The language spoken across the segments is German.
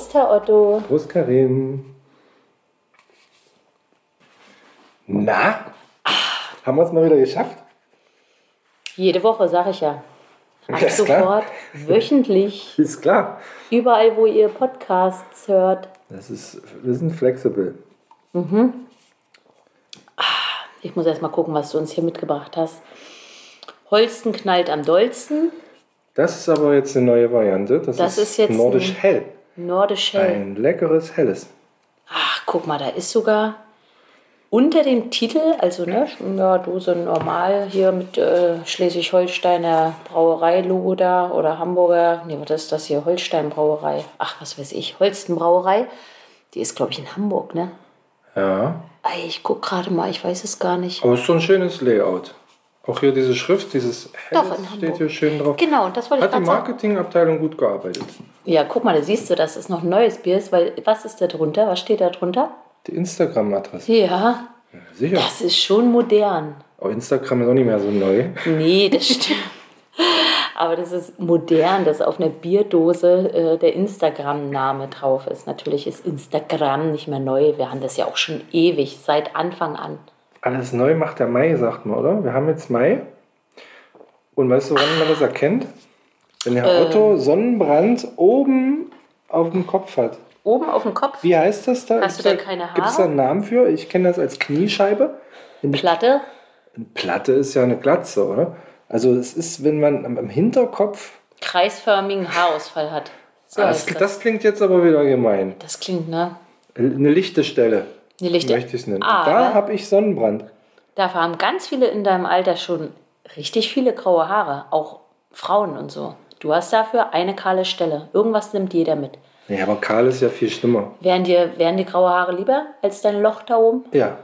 Prost, Herr Otto. Prost, Karin. Na? Haben wir es mal wieder geschafft? Jede Woche, sag ich ja. Ab Ja, ist sofort, wöchentlich, Ist klar. überall, wo ihr Podcasts hört. Das ist, wir sind flexibel. Ich muss erst mal gucken, was du uns hier mitgebracht hast. Holsten knallt am dollsten. Das ist aber jetzt eine neue Variante. Das, Das ist jetzt nordisch hell. Nordisch hell. Ein leckeres helles. Ach, guck mal, da ist sogar unter dem Titel, also ne, ja, Dose normal hier mit äh, Schleswig-Holsteiner Brauerei-Logo da oder Hamburger, nee, was ist das hier? Holstein Brauerei. Ach, was weiß ich, Holsten Brauerei. Die ist, glaube ich, in Hamburg, ne? Ja. Ich guck gerade mal, ich weiß es gar nicht. Aber es ist so ein schönes Layout. Auch hier diese Schrift, dieses Doch, helles in steht hier schön drauf. Genau, und das wollte ich Hat die gerade sagen. Marketingabteilung gut gearbeitet. Ja, guck mal, da siehst du, dass es noch ein neues Bier ist, weil was ist da drunter? Was steht da drunter? Die Instagram-Adresse. Ja, Sicher. das ist schon modern. Aber Instagram ist auch nicht mehr so neu. Nee, das stimmt. Aber das ist modern, dass auf einer Bierdose äh, der Instagram-Name drauf ist. Natürlich ist Instagram nicht mehr neu. Wir haben das ja auch schon ewig, seit Anfang an. Alles neu macht der Mai, sagt man, oder? Wir haben jetzt Mai. Und weißt du, woran man das erkennt? Wenn Herr Ähm. Otto Sonnenbrand oben auf dem Kopf hat. Oben auf dem Kopf, Wie heißt das da? Hast du da keine Gibt es da Haare? einen Namen für? Ich kenne das als Kniescheibe. Platte. Eine Platte ist ja eine Glatze, oder? Also es ist, wenn man am, Hinterkopf... kreisförmigen Haarausfall hat. So Ah, das. das klingt jetzt aber wieder gemein. Das klingt, ne? Eine lichte Stelle. Eine lichte- Möchte ich es nennen. Aber- da habe ich Sonnenbrand. Dafür haben ganz viele in deinem Alter schon richtig viele graue Haare. Auch Frauen und so. Du hast dafür eine kahle Stelle. Irgendwas nimmt jeder mit. Ja, aber Karl ist ja viel schlimmer. Wären dir, wären dir graue Haare lieber als dein Loch da oben? Ja,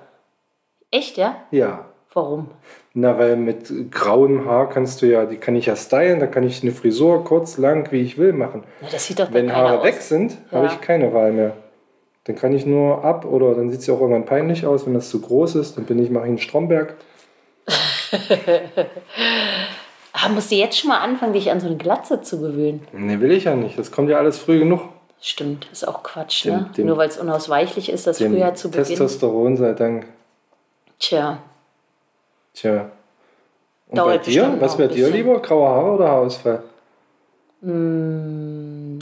Echt, ja? ja. Warum? Na, weil mit grauem Haar kannst du ja, die kann ich ja stylen, da kann ich eine Frisur kurz, lang, wie ich will machen. Na, das sieht doch Wenn Haare aus. weg sind, habe Ja. ich keine Wahl mehr. Dann kann ich nur ab oder dann sieht es ja auch irgendwann peinlich aus, wenn das zu groß ist. Dann bin ich, mache ich einen Stromberg. Ah, musst du jetzt schon mal anfangen, dich an so eine Glatze zu gewöhnen? Nee, will ich ja nicht. Das kommt ja alles früh genug. Stimmt, ist auch Quatsch, Dem- ne? dem- Nur weil es unausweichlich ist, das früher zu beginnen. Testosteron sei Dank. Tja, Tja. Und Dauert bei dir? Was wäre dir lieber? Graue Haare oder Haarausfall?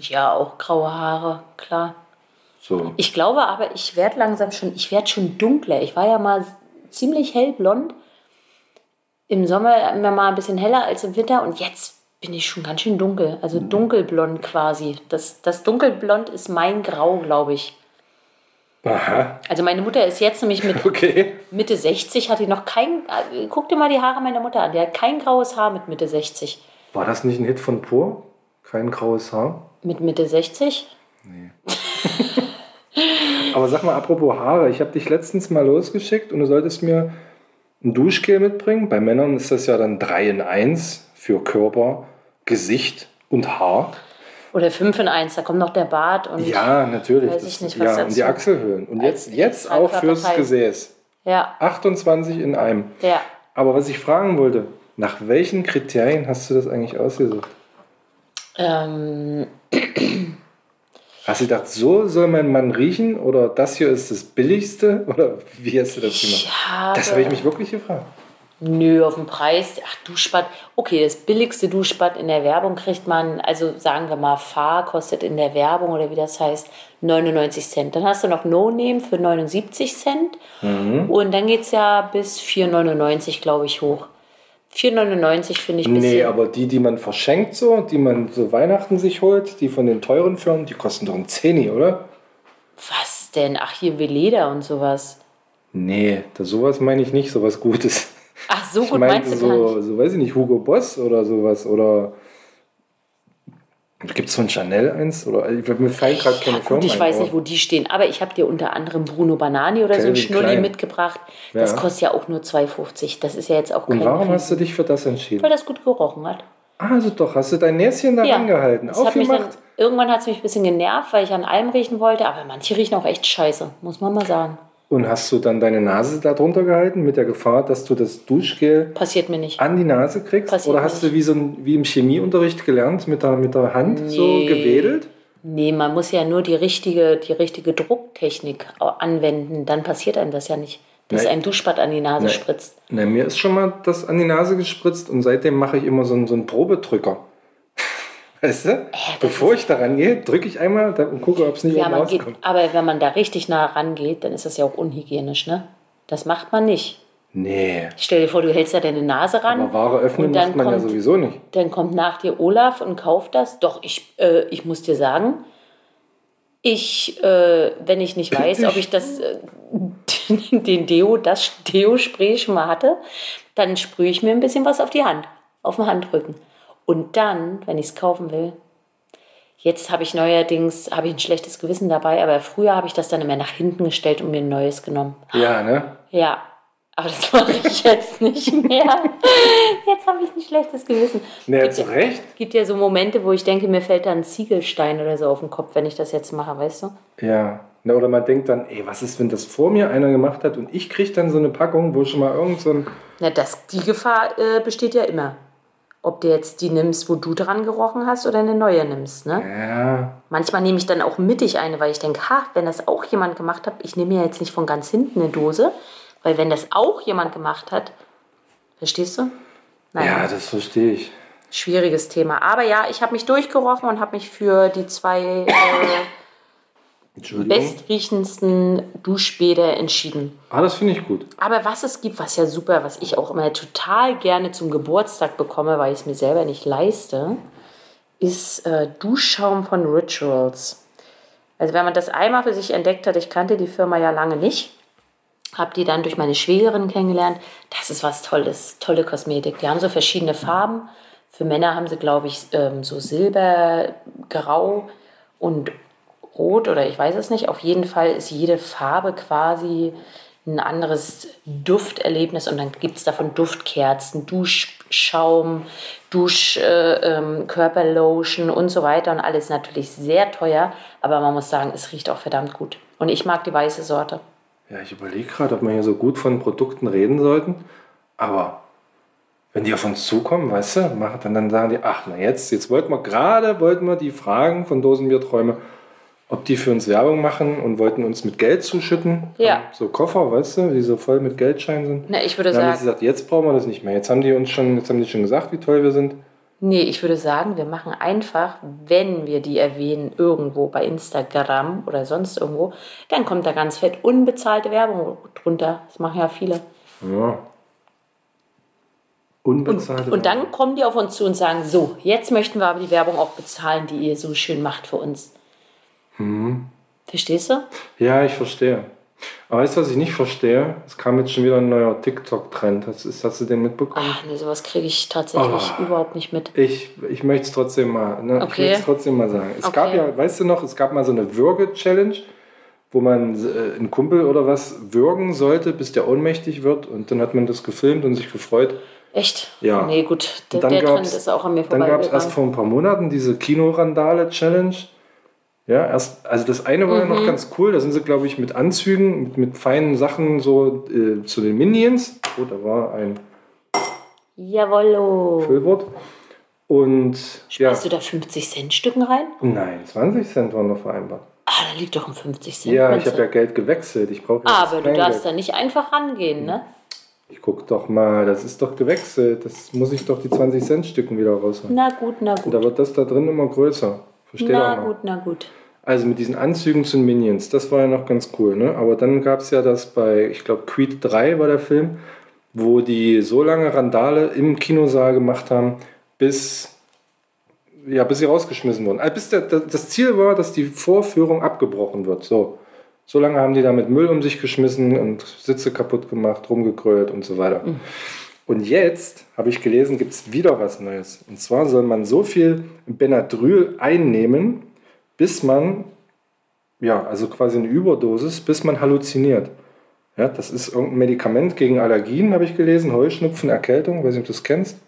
ja, auch graue Haare, klar. So. Ich glaube aber, ich werde langsam schon, ich werde schon dunkler. Ich war ja mal ziemlich hellblond. Im Sommer immer mal ein bisschen heller als im Winter und jetzt bin ich schon ganz schön dunkel. Also dunkelblond quasi. Das, das dunkelblond ist mein Grau, glaube ich. Aha. Also meine Mutter ist jetzt nämlich mit Okay. Mitte 60, hat die noch kein, äh, guck dir mal die Haare meiner Mutter an, die hat kein graues Haar mit Mitte 60. War das nicht ein Hit von Pur? Kein graues Haar? Mit Mitte 60? Aber sag mal, apropos Haare, ich habe dich letztens mal losgeschickt und du solltest mir ein Duschgel mitbringen. Bei Männern ist das ja dann 3 in 1 für Körper, Gesicht und Haar. Oder 5 in 1, da kommt noch der Bart und Ja, natürlich. Weiß ich nicht, was ja, dazu- und die Achselhöhlen. Und jetzt, jetzt auch fürs. Gesäß. ja, 28 in einem. ja. Aber was ich fragen wollte, nach welchen Kriterien hast du das eigentlich ausgesucht? Ähm, Hast du gedacht, so soll mein Mann riechen? Oder das hier ist das billigste? Oder wie hast du das gemacht? habe, Das habe ich mich wirklich gefragt. Nö, auf den Preis. Ach, Duschbad. Okay, das billigste Duschbad in der Werbung kriegt man, also sagen wir mal, Fahr kostet in der Werbung oder wie das heißt, 99 Cent. Dann hast du noch No Name für 79 Cent. Mhm. Und dann geht es ja bis 4,99, glaube ich, hoch. 4,99 finde ich bisschen. Nee, aber die, die man verschenkt, so, die man so Weihnachten sich holt, die von den teuren Firmen, die kosten doch ein Zehni, oder? Was denn? Ach, hier Veleda und sowas. Nee, das, sowas meine ich nicht, sowas Gutes. Ach, so Ich gut meinst du so, so, weiß ich nicht, Hugo Boss oder sowas. Oder gibt es von Chanel eins? Oder ich, mir fallen gerade keine Ja, Firmen gut, ich ein, weiß aber- nicht, wo die stehen, aber ich habe dir unter anderem Bruno Banani oder so ein Schnulli Klein. mitgebracht. Das Ja. kostet ja auch nur 2,50. Das ist ja jetzt auch Und kein warum Riesen- hast du dich für das entschieden? Weil das gut gerochen hat. Ah, also doch, hast du dein Näschen da Ja. angehalten, Das hat mich dann, aufgemacht? irgendwann hat es mich ein bisschen genervt, weil ich an allem riechen wollte, aber manche riechen auch echt scheiße, muss man mal sagen. Und hast du dann deine Nase da drunter gehalten mit der Gefahr, dass du das Duschgel Passiert mir nicht. an die Nase kriegst? Passiert Oder hast nicht. du wie, so ein, wie im Chemieunterricht gelernt, mit der, mit der Hand so Nee. gewedelt? Nee, man muss ja nur die richtige, die richtige Drucktechnik anwenden. Dann passiert einem das ja nicht, dass Nee. einem Duschbad an die Nase Nee. spritzt. Na, mir ist schon mal das an die Nase gespritzt und seitdem mache ich immer so einen, so einen Probedrücker. Weißt du? Bevor ich da rangehe, drücke ich einmal und gucke, ob es nicht Ja, oben man geht, rauskommt. aber wenn man da richtig nah rangeht, dann ist das ja auch unhygienisch, ne? Das macht man nicht. Nee. Stell dir vor, du hältst da deine Nase ran. Aber Ware öffnen und dann macht man ja kommt- sowieso nicht. Dann kommt nach dir Olaf und kauft das. Doch, ich, äh, ich muss dir sagen, ich, äh, wenn ich nicht weiß, ob ich das, äh, den Deo, das Deo-Spray schon mal hatte, dann sprühe ich mir ein bisschen was auf die Hand, auf den Handrücken. Und dann, wenn ich es kaufen will, jetzt habe ich neuerdings, habe ich ein schlechtes Gewissen dabei, aber früher habe ich das dann immer nach hinten gestellt und mir ein neues genommen. Ja, ne? Ja, aber das mache ich jetzt nicht mehr. Jetzt habe ich ein schlechtes Gewissen. Gibt zu Recht. gibt ja so Momente, wo ich denke, mir fällt da ein Ziegelstein oder so auf den Kopf, wenn ich das jetzt mache, weißt du? Ja. Na, oder man denkt dann, ey, was ist, wenn das vor mir einer gemacht hat und ich kriege dann so eine Packung, wo schon mal irgend so ein. Na, das, die Gefahr äh, besteht ja immer. Ob du jetzt die nimmst, wo du dran gerochen hast oder eine neue nimmst, ne? Ja. Manchmal nehme ich dann auch mittig eine, weil ich denke, ha, wenn das auch jemand gemacht hat, ich nehme ja jetzt nicht von ganz hinten eine Dose, weil wenn das auch jemand gemacht hat, verstehst du? Nein. Ja, das verstehe ich. Schwieriges Thema. Aber ja, ich habe mich durchgerochen und habe mich für die zwei äh. bestriechendsten Duschbäder entschieden. Ah, das finde ich gut. Aber was es gibt, was ja super, was ich auch immer total gerne zum Geburtstag bekomme, weil ich es mir selber nicht leiste, ist äh, Duschschaum von Rituals. Also wenn man das einmal für sich entdeckt hat, ich kannte die Firma ja lange nicht, habe die dann durch meine Schwägerin kennengelernt. Das ist was Tolles, tolle Kosmetik. Die haben so verschiedene Farben. Für Männer haben sie, glaube ich, ähm, so Silber, Grau und Rot oder ich weiß es nicht. Auf jeden Fall ist jede Farbe quasi ein anderes Dufterlebnis und dann gibt es davon Duftkerzen, Duschschaum, Dusch, äh, ähm, und so weiter und alles natürlich sehr teuer, aber man muss sagen, es riecht auch verdammt gut. Und ich mag die weiße Sorte. Ja, ich überlege gerade, ob wir hier so gut von Produkten reden sollten. Aber wenn die auf uns zukommen, weißt du, machen, dann, dann sagen die, ach, na jetzt, jetzt wollten wir gerade, wollten wir die Fragen von Dosenbierträume, ob die für uns Werbung machen und wollten uns mit Geld zuschütten. Ja. So Koffer, weißt du, die so voll mit Geldscheinen sind. Na, ich würde Dann haben die sagen, gesagt, jetzt brauchen wir das nicht mehr. Jetzt haben die uns schon, jetzt haben die schon gesagt, wie toll wir sind. nee, ich würde sagen, wir machen einfach, wenn wir die erwähnen, irgendwo bei Instagram oder sonst irgendwo, dann kommt da ganz fett unbezahlte Werbung drunter. Das machen ja viele. Ja. Unbezahlte Und dann kommen die auf uns zu und sagen, so, jetzt möchten wir aber die Werbung auch bezahlen, die ihr so schön macht für uns. Verstehst du? Ja, ich verstehe. Aber weißt du, was ich nicht verstehe? Es kam jetzt schon wieder ein neuer TikTok-Trend. Hast, hast du den mitbekommen? Ach nee, sowas kriege ich tatsächlich Oh. überhaupt nicht mit. Ich, ich möchte es trotzdem mal, ne? ich Okay. möchte es trotzdem mal sagen. Es gab Okay. ja, weißt du noch, es gab mal so eine Würge-Challenge, wo man äh, einen Kumpel oder was würgen sollte, bis der ohnmächtig wird. Und dann hat man das gefilmt und sich gefreut. Echt? Ja. Nee, gut, der, dann der Trend ist auch an mir Dann gab es erst vor ein paar Monaten diese Kinorandale-Challenge. Ja, erst, also das eine war ja Mhm. noch ganz cool, da sind sie, glaube ich, mit Anzügen, mit, mit feinen Sachen so äh, zu den Minions. Oh, da war ein Jawollo. Füllwort. Und ja, Hast du da 50 Cent Stücken rein? nein, 20 Cent waren noch vereinbart. Ah, da liegt doch ein 50 Cent. Ja, ich habe ja Geld gewechselt. Ich brauche ja das Aber du darfst da nicht einfach rangehen, ne? Ich guck doch mal, das ist doch gewechselt. Das muss ich doch die 20 Cent Stücken wieder rausholen. Na gut, na Und gut. da wird das da drin immer größer. Versteh Na gut, na gut. Also mit diesen Anzügen zu den Minions, das war ja noch ganz cool, ne? Aber dann gab es ja das bei, ich glaube, Creed 3 war der Film, wo die so lange Randale im Kinosaal gemacht haben, bis, ja, bis sie rausgeschmissen wurden. Also bis der, das Ziel war, dass die Vorführung abgebrochen wird. So. So lange haben die da mit Müll um sich geschmissen und Sitze kaputt gemacht, rumgekrölt und so weiter. Und jetzt, habe ich gelesen, gibt es wieder was Neues. Und zwar soll man so viel Benadryl einnehmen, bis man, ja, also quasi eine Überdosis, bis man halluziniert. Ja, das ist irgendein Medikament gegen Allergien, habe ich gelesen, Heuschnupfen, Erkältung, weiß nicht, ob du das kennst.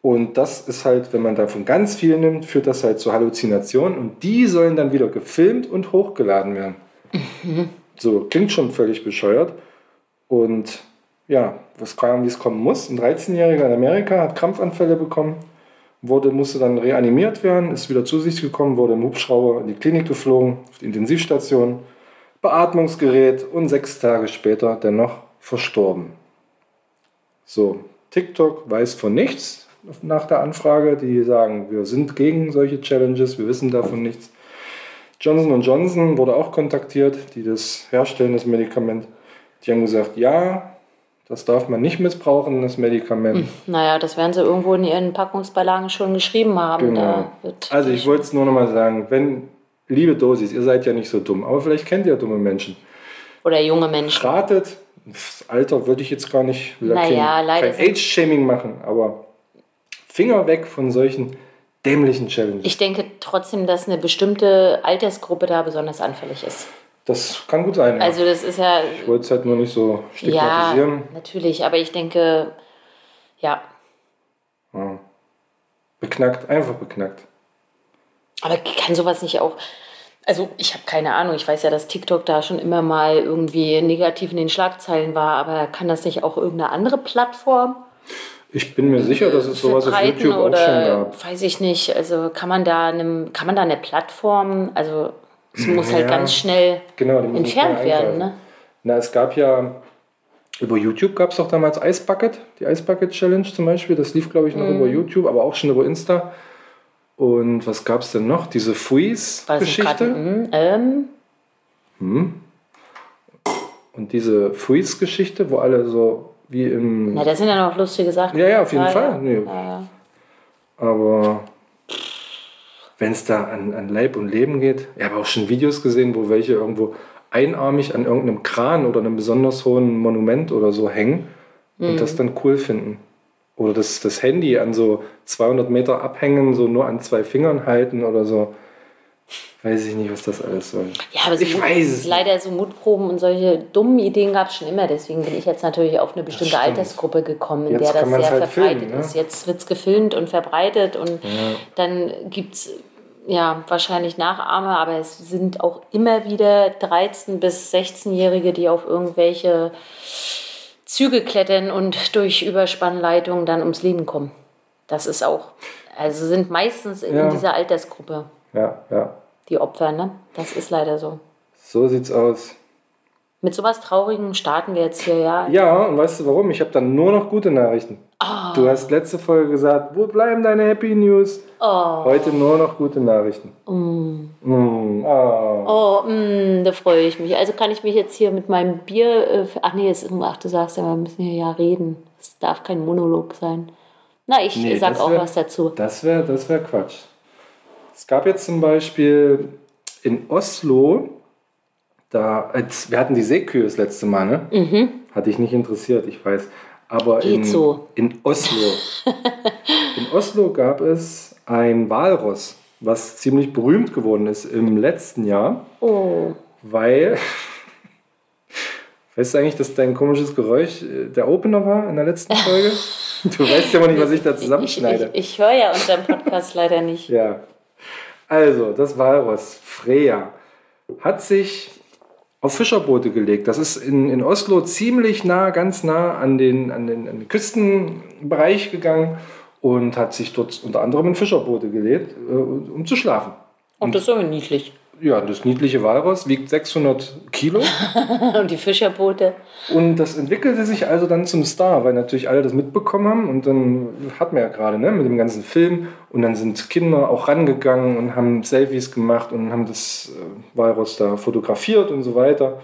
Und das ist halt, wenn man davon ganz viel nimmt, führt das halt zu Halluzinationen und die sollen dann wieder gefilmt und hochgeladen werden. So, klingt schon völlig bescheuert. Und ja, was kam, wie es kommen muss. Ein 13-Jähriger in Amerika hat Krampfanfälle bekommen wurde, musste dann reanimiert werden, ist wieder zu sich gekommen, wurde im Hubschrauber in die Klinik geflogen, auf die Intensivstation, Beatmungsgerät und sechs Tage später dennoch verstorben. So, TikTok weiß von nichts nach der Anfrage. Die sagen, wir sind gegen solche Challenges, wir wissen davon nichts. Johnson Johnson wurde auch kontaktiert, die das herstellen, das Medikament. Die haben gesagt, ja, das darf man nicht missbrauchen, das Medikament. Hm, naja, das werden sie irgendwo in ihren Packungsbeilagen schon geschrieben haben. Genau. also ich wollte es nur noch mal sagen, wenn, liebe Dosis, ihr seid ja nicht so dumm, aber vielleicht kennt ihr dumme Menschen. Oder junge Menschen. Ratet, das Alter würde ich jetzt gar nicht, naja, kein, leider kein Age-Shaming machen, aber Finger weg von solchen dämlichen Challenges. Ich denke trotzdem, dass eine bestimmte Altersgruppe da besonders anfällig ist. Das kann gut sein. Ja. Also das ist ja. Ich wollte es halt nur nicht so stigmatisieren. Ja, natürlich, aber ich denke, ja. ja. Beknackt, einfach beknackt. Aber kann sowas nicht auch. Also ich habe keine Ahnung, ich weiß ja, dass TikTok da schon immer mal irgendwie negativ in den Schlagzeilen war, aber kann das nicht auch irgendeine andere Plattform? Ich bin mir sicher, dass es sowas auf YouTube auch schon gab. Weiß ich nicht. Also kann man da eine, kann man da eine Plattform, also es muss halt ganz schnell genau, entfernt werden. Ne? Na, es gab ja, über YouTube gab es doch damals Ice Bucket, die Ice Bucket Challenge zum Beispiel. Das lief, glaube ich, noch mhm. über YouTube, aber auch schon über Insta. Und was gab es denn noch? Diese Freeze-Geschichte. Mhm, ähm. Hm. Und diese Freeze-Geschichte, wo alle so wie im. Na, das sind ja noch lustige Sachen. Ja, ja, auf jeden Fall. Ja. Nee. Ja, aber wenn es da an, an Leib und Leben geht. Ich habe auch schon Videos gesehen, wo welche irgendwo einarmig an irgendeinem Kran oder einem besonders hohen Monument oder so hängen mhm. und das dann cool finden. Oder das, das Handy an so 200 Meter abhängen, so nur an zwei Fingern halten oder so. Weiß ich nicht, was das alles soll. Ja, aber so ich weiß es leider so Mutproben und solche dummen Ideen gab es schon immer. Deswegen bin ich jetzt natürlich auf eine bestimmte Altersgruppe gekommen, in jetzt der das sehr halt verbreitet filmen, ne? ist. Jetzt wird es gefilmt und verbreitet und ja. dann gibt es ja, wahrscheinlich Nachahmer, aber es sind auch immer wieder 13- bis 16-Jährige, die auf irgendwelche Züge klettern und durch Überspannleitungen dann ums Leben kommen. Das ist auch, also sind meistens in ja. dieser Altersgruppe. Ja, ja. Die Opfer, ne? Das ist leider so. So sieht's aus. Mit sowas Traurigem starten wir jetzt hier, ja. Ja, und weißt du warum? Ich habe dann nur noch gute Nachrichten. Oh. Du hast letzte Folge gesagt, wo bleiben deine Happy News? Oh. Heute nur noch gute Nachrichten. Mm. Mm. Oh, oh mm, da freue ich mich. Also kann ich mich jetzt hier mit meinem Bier. Äh, ach nee, es ist, ach, du sagst ja, wir müssen hier ja reden. Es darf kein Monolog sein. Na, ich nee, sag auch wär, was dazu. Das wäre das wär Quatsch. Es gab jetzt zum Beispiel in Oslo da, wir hatten die Seekühe das letzte Mal, ne? Mhm. Hatte ich nicht interessiert, ich weiß. Aber in, so. in Oslo. in Oslo gab es ein Walross, was ziemlich berühmt geworden ist im letzten Jahr. Oh. Weil. Weißt du eigentlich, dass dein komisches Geräusch äh, der Opener war in der letzten Folge? Du weißt ja mal nicht, was ich da zusammenschneide. Ich, ich, ich höre ja unseren Podcast leider nicht. Ja. Also, das Walross, Freya, hat sich auf Fischerboote gelegt. Das ist in, in Oslo ziemlich nah, ganz nah an den, an, den, an den Küstenbereich gegangen und hat sich dort unter anderem in Fischerboote gelegt, äh, um zu schlafen. Und das ist aber niedlich ja, das niedliche Walross wiegt 600 Kilo. und die Fischerboote. Und das entwickelte sich also dann zum Star, weil natürlich alle das mitbekommen haben. Und dann hat man ja gerade ne, mit dem ganzen Film. Und dann sind Kinder auch rangegangen und haben Selfies gemacht und haben das äh, Walross da fotografiert und so weiter.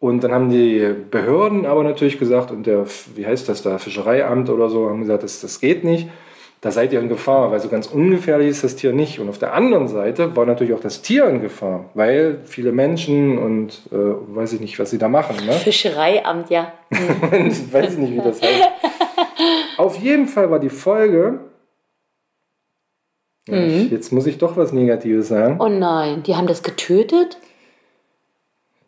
Und dann haben die Behörden aber natürlich gesagt, und der, wie heißt das da, Fischereiamt oder so, haben gesagt, das, das geht nicht da seid ihr in Gefahr, weil so ganz ungefährlich ist das Tier nicht. Und auf der anderen Seite war natürlich auch das Tier in Gefahr, weil viele Menschen und äh, weiß ich nicht, was sie da machen. Ne? Fischereiamt, ja. weiß ich nicht, wie das heißt. auf jeden Fall war die Folge. Mhm. ich, jetzt muss ich doch was Negatives sagen. Oh nein, die haben das getötet?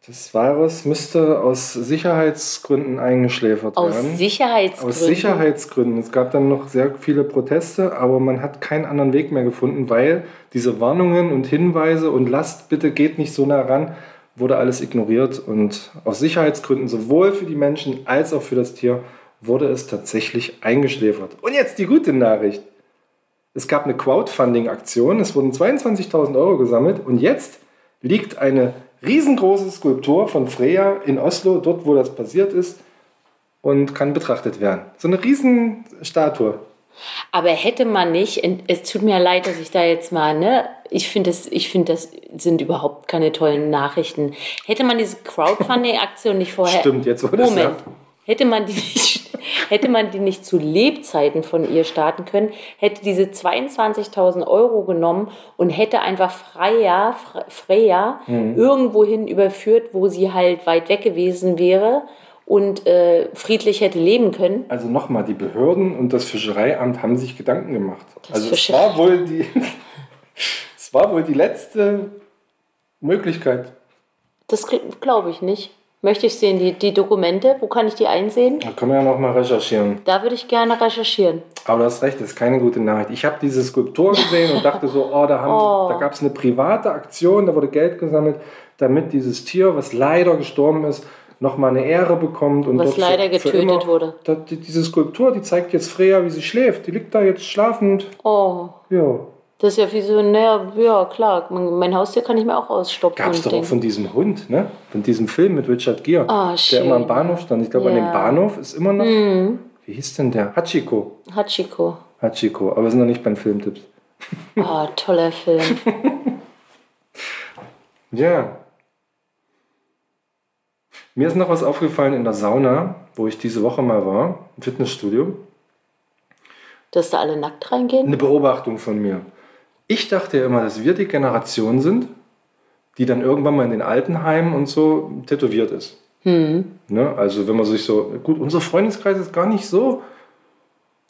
Das Virus müsste aus Sicherheitsgründen eingeschläfert aus werden. Aus Sicherheitsgründen? Aus Sicherheitsgründen. Es gab dann noch sehr viele Proteste, aber man hat keinen anderen Weg mehr gefunden, weil diese Warnungen und Hinweise und lasst bitte geht nicht so nah ran, wurde alles ignoriert. Und aus Sicherheitsgründen, sowohl für die Menschen als auch für das Tier, wurde es tatsächlich eingeschläfert. Und jetzt die gute Nachricht. Es gab eine Crowdfunding-Aktion, es wurden 22.000 Euro gesammelt und jetzt liegt eine riesengroße Skulptur von Freya in Oslo, dort wo das passiert ist, und kann betrachtet werden. So eine Riesenstatue. Aber hätte man nicht, es tut mir leid, dass ich da jetzt mal, ne, ich finde das, ich finde das sind überhaupt keine tollen Nachrichten. Hätte man diese Crowdfunding-Aktion nicht vorher. Stimmt, jetzt wurde Moment. es ja. Hätte man, die nicht, hätte man die nicht zu Lebzeiten von ihr starten können, hätte diese 22.000 Euro genommen und hätte einfach Freya, Freya Mhm. irgendwohin überführt, wo sie halt weit weg gewesen wäre und äh, friedlich hätte leben können. Also nochmal, die Behörden und das Fischereiamt haben sich Gedanken gemacht. also es war wohl die, es war wohl die letzte Möglichkeit. Das glaube ich nicht. Möchte ich sehen, die, die Dokumente, wo kann ich die einsehen? Da können wir ja nochmal recherchieren. Da würde ich gerne recherchieren. Aber du hast recht, das ist keine gute Nachricht. Ich habe diese Skulptur gesehen und dachte so, oh, da, haben- da gab es eine private Aktion, da wurde Geld gesammelt, damit dieses Tier, was leider gestorben ist, nochmal eine Ehre bekommt. Und Was leider getötet wurde. Da, die, diese Skulptur, die zeigt jetzt Freya, wie sie schläft. Die liegt da jetzt schlafend. Oh, Ja. Das ist ja wie so, naja, ja klar, mein, mein Haustier kann ich mir auch ausstopfen. Gab es doch auch von diesem Hund, ne? Von diesem Film mit Richard Gere, Ah, der immer am Bahnhof stand. Ich glaube, an dem Ja. Mhm. Bahnhof ist immer noch. Wie hieß denn der? Hachiko. Hachiko. Hachiko. Aber wir sind noch nicht beim Filmtipps. Oh, toller Film. Ja. Mir ist noch was aufgefallen in der Sauna, wo ich diese Woche mal war, im Fitnessstudio. Dass da alle nackt reingehen? Eine Beobachtung von mir. Ich dachte ja immer, dass wir die Generation sind, die dann irgendwann mal in den Altenheimen und so tätowiert ist. Hm. Ne? Also wenn man sich so, gut, unser Freundeskreis ist gar nicht so.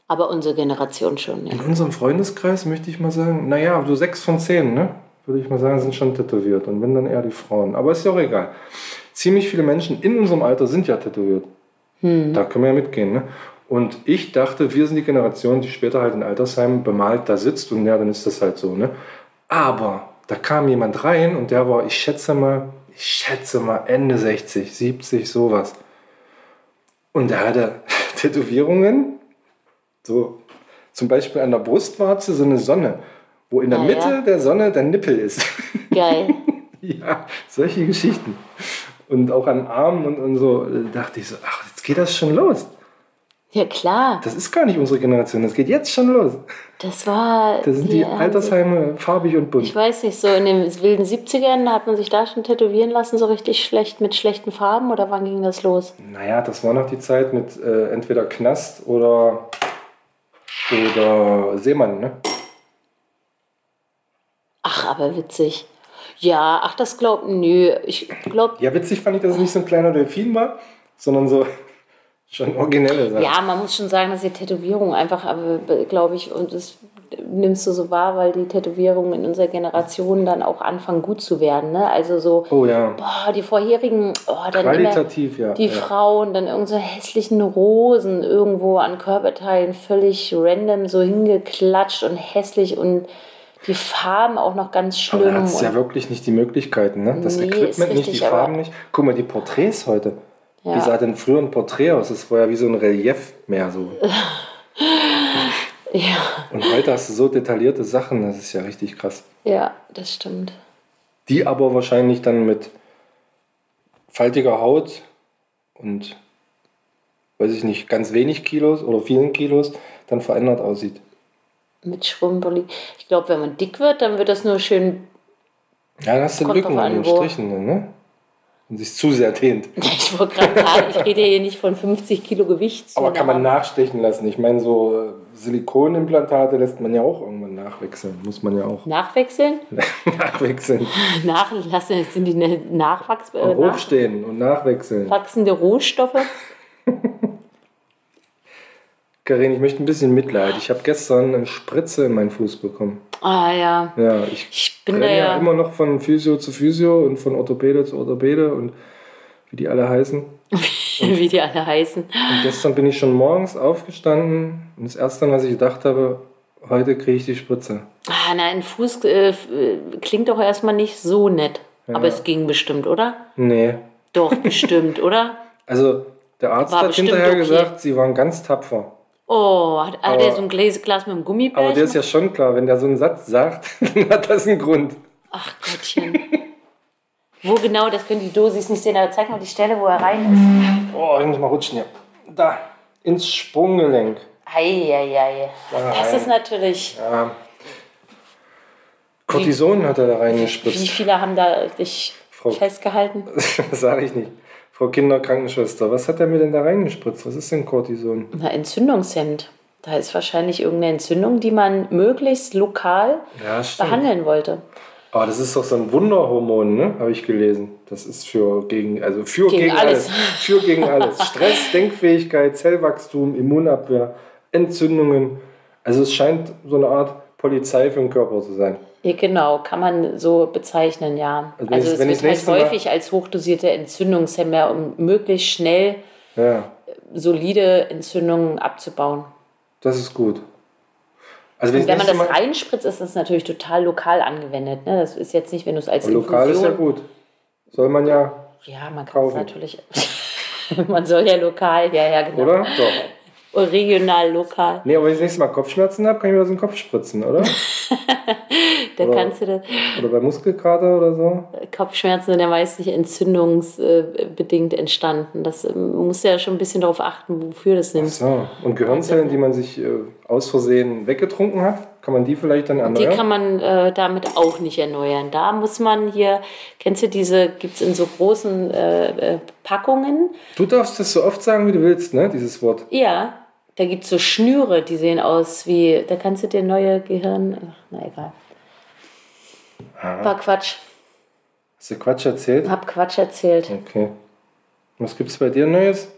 Aber unsere Generation schon, ja. In unserem Freundeskreis möchte ich mal sagen, naja, so sechs von zehn, ne? würde ich mal sagen, sind schon tätowiert. Und wenn dann eher die Frauen. Aber ist ja auch egal. Ziemlich viele Menschen in unserem Alter sind ja tätowiert. Da können wir ja mitgehen. Ne? Und ich dachte, wir sind die Generation, die später halt in Altersheimen bemalt da sitzt und ja, dann ist das halt so. Ne? Aber da kam jemand rein und der war, ich schätze mal, ich schätze mal Ende 60, 70, sowas. Und der hatte Tätowierungen, so zum Beispiel an der Brustwarze so eine Sonne, wo in der Ah, Mitte ja. der Sonne der Nippel ist. Geil. ja, solche Geschichten. Und auch an Armen und, und so äh, dachte ich so, ach, jetzt geht das schon los. Ja, klar. Das ist gar nicht unsere Generation, das geht jetzt schon los. Das war. Da sind die sich- Altersheime farbig und bunt. Ich weiß nicht, so in den wilden 70ern hat man sich da schon tätowieren lassen, so richtig schlecht mit schlechten Farben oder wann ging das los? Naja, das war noch die Zeit mit äh, entweder Knast oder, oder Seemann, ne? Ach, aber witzig. Ja, ach, das glaubt, nö. Ich glaube, Ja, witzig fand ich, dass es nicht so ein kleiner Delfin war, sondern so schon originelle Sachen. ja, man muss schon sagen, dass die Tätowierung einfach, aber glaube ich, und das nimmst du so wahr, weil die Tätowierungen in unserer Generation dann auch anfangen gut zu werden. Ne? Also so, Oh ja, boah, die vorherigen, oh, dann qualitativ, ja. die ja. Frauen, dann irgend so hässlichen Rosen irgendwo an Körperteilen völlig random so hingeklatscht und hässlich und die Farben auch noch ganz Aber da schlimm. hat ja wirklich nicht die Möglichkeiten, ne? Das Nee, Equipment nicht, die richtig, Farben nicht. Guck mal, die Porträts heute. Ja. Wie sah denn früher ein Porträt aus? Das war ja wie so ein Relief mehr so. ja, Und heute hast du so detaillierte Sachen, das ist ja richtig krass. ja, das stimmt. Die aber wahrscheinlich dann mit faltiger Haut und, weiß ich nicht, ganz wenig Kilos oder vielen Kilos dann verändert aussieht. Mit Schrumpelig. Ich glaube, wenn man dick wird, dann wird das nur schön. Ja, dann hast du Lücken an den. Strichen, ne? Und sich zu sehr dehnt. Ich wollte gerade sagen, ich rede hier nicht von 50 Kilo Gewicht. Aber kann man nachstechen lassen. Ich meine, so äh, Silikonimplantate lässt man ja auch irgendwann nachwechseln. Muss man ja auch nachwechseln? nachwechseln. Nachlassen, sind die Nachwachs äh, Hochstehen und nachwechseln. nachwachsende Rohstoffe? Karin, ich möchte ein bisschen Mitleid. Ich habe gestern eine Spritze in meinen Fuß bekommen. Ah ja. Ja, ich, Ich bin ja ja. immer noch von Physio zu Physio und von Orthopäde zu Orthopäde und wie die alle heißen. wie die alle heißen. Und gestern bin ich schon morgens aufgestanden und das erste, was ich gedacht habe, heute kriege ich die Spritze. Ah, nein, ein Fuß äh, äh, klingt doch erstmal nicht so nett. Aber es ging bestimmt, oder? Nee. Doch, bestimmt, oder? Also der Arzt War hat hinterher okay. gesagt, sie waren ganz tapfer. Oh, hat, hat er so ein Glas, Glas mit einem Gummibärchen? Aber der ist ja schon klar, wenn der so einen Satz sagt, dann hat das einen Grund. Ach Gottchen. wo genau, das können die Dosis nicht sehen, aber zeig mal die Stelle, wo er rein ist. Oh, ich muss mal rutschen hier. Da, ins Sprunggelenk. Eieiei. Das rein. ist natürlich. Ja. Cortison hat er da Wie reingespritzt. viele haben da dich festgehalten? Das sage ich nicht. Frau Kinderkrankenschwester, was hat er mir denn da reingespritzt? Was ist denn Cortison? Na, Entzündungshemd. Da ist wahrscheinlich irgendeine Entzündung, die man möglichst lokal Ja, behandeln wollte. Aber das ist doch so ein Wunderhormon, ne? Habe ich gelesen. Das ist für gegen, also für Gegen gegen, alles. alles. Für gegen alles. Stress, Denkfähigkeit, Zellwachstum, Immunabwehr, Entzündungen. Also es scheint so eine Art Polizei für den Körper zu sein. Ja, genau, kann man so bezeichnen, ja. Also Also, ich- es wird halt Mal- häufig als hochdosierte Entzündungshemmer, um möglichst schnell Ja, solide Entzündungen abzubauen. das ist gut. Also wenn, wenn man das Mal, reinspritzt, ist das natürlich total lokal angewendet. Ne? Das ist jetzt nicht, wenn du es als lokal ist ja Infusion... gut. Soll man ja, Ja, man kann es natürlich... man soll ja lokal, ja, ja, genau. oder? Doch. Regional, lokal. Nee, aber wenn ich das nächste Mal Kopfschmerzen habe, kann ich mir das in den Kopf spritzen, oder? Da Oder- kannst du das... Oder bei Muskelkater oder so. Kopfschmerzen sind ja meist nicht entzündungsbedingt entstanden. Das ähm, musst du ja schon ein bisschen darauf achten, wofür das nimmst. So. Und Gehirnzellen, die man sich äh, aus Versehen weggetrunken hat, kann man die vielleicht dann Die erneuern? kann man äh, damit auch nicht erneuern. Da muss man hier, kennst du diese, gibt es in so großen äh, äh, Packungen? Du darfst das so oft sagen, wie du willst, ne? Dieses Wort. Ja, da gibt es so Schnüre, die sehen aus wie, da kannst du dir neue Gehirn, ach, na egal. War Quatsch, Hast du Quatsch erzählt? hab Quatsch erzählt. Okay. Was gibt's bei dir Neues?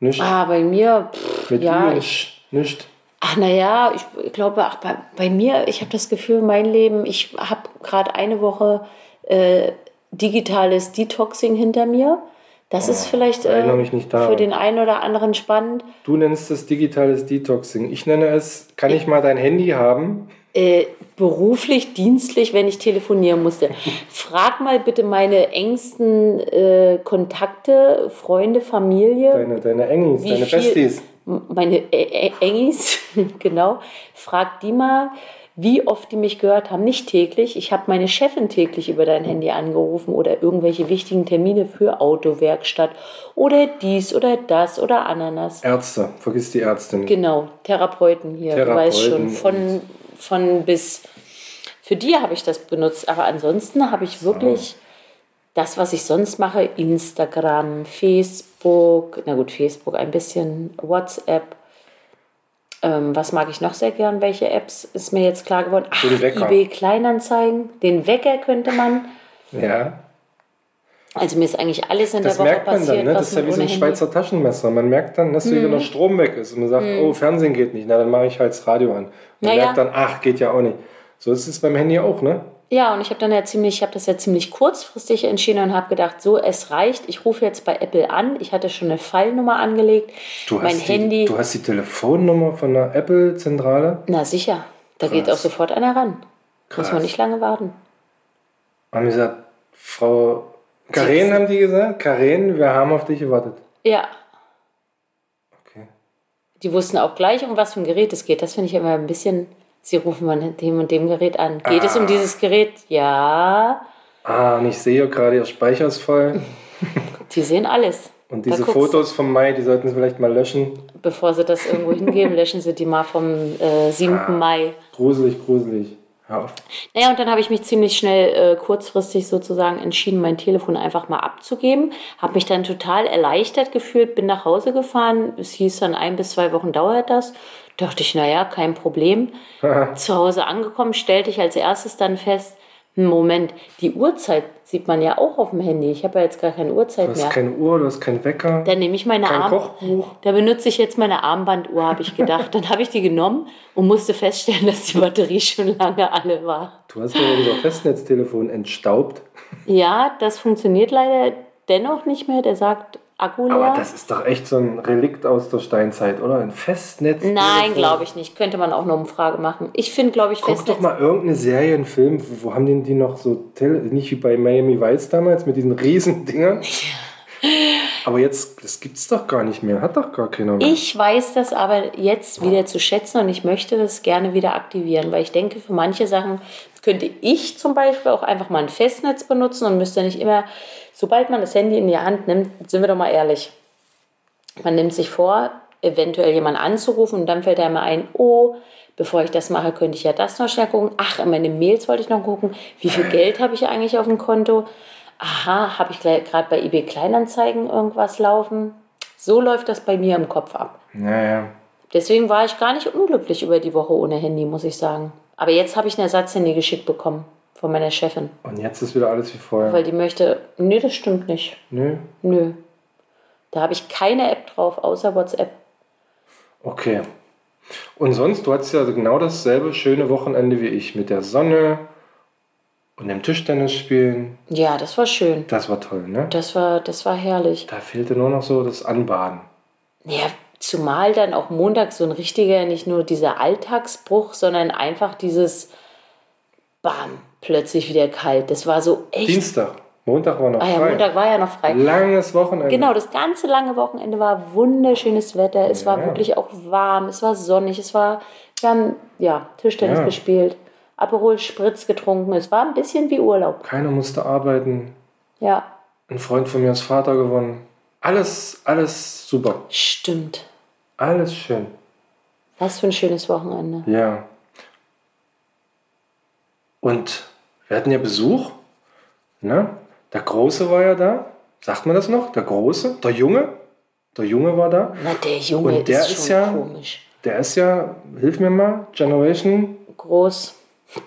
Nicht? Ah, bei mir, pff, Mit ja, Ü, ich, nicht. Ach naja, ich glaube, ach, bei, bei mir, ich habe das Gefühl, mein Leben, ich habe gerade eine Woche äh, digitales Detoxing hinter mir. Das ist vielleicht Oh, äh, für den einen oder anderen spannend. Du nennst es digitales Detoxing. Ich nenne es, kann ich mal dein Handy haben? Äh, beruflich, dienstlich, wenn ich telefonieren musste. Frag mal bitte meine engsten äh, Kontakte, Freunde, Familie, Deine, deine Wie deine viel- Besties. Meine Engis, genau. Frag die mal, wie oft die mich gehört haben. Nicht täglich. Ich habe meine Chefin täglich über dein Handy angerufen oder irgendwelche wichtigen Termine für Autowerkstatt oder dies oder das oder Ananas. Ärzte, vergiss die Ärzte nicht. Genau, Therapeuten hier, du weißt schon, Therapeuten von, von bis. Für die habe ich das benutzt, aber ansonsten habe ich wirklich das, was ich sonst mache, Instagram, Facebook, na gut, Facebook ein bisschen, WhatsApp. Ähm, was mag ich noch sehr gern? Welche Apps ist mir jetzt klar geworden? Ach, Den Wecker. eBay Kleinanzeigen, den Wecker könnte man. Ja, Also mir ist eigentlich alles in das der Woche merkt man passiert, dann. Ne? Das ist ja wie so ein Handy-. Schweizer Taschenmesser. Man merkt dann, dass hier der Strom weg ist. Und man sagt, oh, Fernsehen geht nicht. Na, dann mache ich halt das Radio an. Man Naja. merkt dann, ach, geht ja auch nicht. So ist es beim Handy auch, ne? Ja, und ich habe dann ja ziemlich, ich habe das ja ziemlich kurzfristig entschieden und habe gedacht, so, es reicht. Ich rufe jetzt bei Apple an. Ich hatte schon eine Fallnummer angelegt. Du mein hast, Handy. die, du hast die Telefonnummer von der Apple-Zentrale. Na sicher, da geht auch sofort einer ran. Muss man Krass. nicht lange warten. Haben die gesagt, Frau Karen haben die gesagt? Karen, wir haben auf dich gewartet. Ja, Okay. die wussten auch gleich, um was für ein Gerät es geht. Das finde ich immer ein bisschen. Sie rufen von dem und dem Gerät an. Geht es um dieses Gerät? Ja. Ah, und ich sehe gerade, ihr Speicher ist voll. Die sehen alles. Und diese Fotos vom Mai, die sollten sie vielleicht mal löschen. Bevor sie das irgendwo hingeben, löschen sie die mal vom äh, 7. Ah. Mai. Gruselig, gruselig. Auf. Naja, und dann habe ich mich ziemlich schnell äh, kurzfristig sozusagen entschieden, mein Telefon einfach mal abzugeben. Habe mich dann total erleichtert gefühlt, bin nach Hause gefahren. Es hieß dann ein bis zwei Wochen dauert das. Dachte ich, naja, kein Problem. Zu Hause angekommen, stellte ich als erstes dann fest, hm, Moment, die Uhrzeit sieht man ja auch auf dem Handy. Ich habe ja jetzt gar keine Uhrzeit Du hast mehr. keine Uhr, du hast keinen Wecker. Dann nehme ich meine Kein Arm. Kochbuch. Da benutze ich jetzt meine Armbanduhr, habe ich gedacht. Dann habe ich die genommen und musste feststellen, dass die Batterie schon lange alle war. Du hast ja unser Festnetztelefon entstaubt. Ja, das funktioniert leider dennoch nicht mehr. Der sagt Akku leer. Aber das ist doch echt so ein Relikt aus der Steinzeit, oder? Ein Festnetz. Nein, glaube ich nicht. Könnte man auch eine Umfrage machen. Ich finde, glaube ich, Guck Festnetz. doch mal irgendeine Serie, einen Film. Wo haben denn die noch so, nicht wie bei Miami Vice damals mit diesen riesen Dingern? Aber jetzt, das gibt's doch gar nicht mehr. Hat doch gar keiner mehr. Ich weiß das aber jetzt wieder zu schätzen und ich möchte das gerne wieder aktivieren, weil ich denke, für manche Sachen könnte ich zum Beispiel auch einfach mal ein Festnetz benutzen und müsste nicht immer, sobald man das Handy in die Hand nimmt, sind wir doch mal ehrlich, man nimmt sich vor, eventuell jemanden anzurufen und dann fällt einem ein, oh, bevor ich das mache, könnte ich ja das noch schnell gucken. Ach, in meine Mails wollte ich noch gucken. Wie viel Geld habe ich eigentlich auf dem Konto? Aha, habe ich gerade bei eBay Kleinanzeigen irgendwas laufen? So läuft das bei mir im Kopf ab. Naja. Deswegen war ich gar nicht unglücklich über die Woche ohne Handy, muss ich sagen. Aber jetzt habe ich ein Ersatzhandy geschickt bekommen von meiner Chefin. Und jetzt ist wieder alles wie vorher. Weil die möchte, nee, das stimmt nicht. Nö. Nö. Da habe ich keine App drauf, außer WhatsApp. Okay. Und sonst, du hattest ja genau dasselbe schöne Wochenende wie ich mit der Sonne und dem Tischtennis spielen. Ja, das war schön. Das war toll, ne? Das war, das war herrlich. Da fehlte nur noch so das Anbaden. Ja, zumal dann auch Montag so ein richtiger, nicht nur dieser Alltagsbruch, sondern einfach dieses Bam, plötzlich wieder kalt. Das war so echt. Dienstag. Montag war noch ah ja, frei. Montag war ja noch frei. Langes Wochenende. Genau, das ganze lange Wochenende war wunderschönes Wetter. Es war Ja. wirklich auch warm, es war sonnig, es war, wir haben ja, Tischtennis Ja. gespielt, Aperol Spritz getrunken. Es war ein bisschen wie Urlaub. Keiner musste arbeiten. Ja, Ein Freund von mir ist Vater geworden. Alles, alles super. stimmt. Alles schön. Was für ein schönes Wochenende. Ja. Und wir hatten ja Besuch. Ne? Der Große war ja da. Sagt man das noch? Der Große? Der Junge? Der Junge war da. Na, der Junge Und der ist, ist schon ja- komisch. Der ist ja, hilf mir mal, Generation. Groß.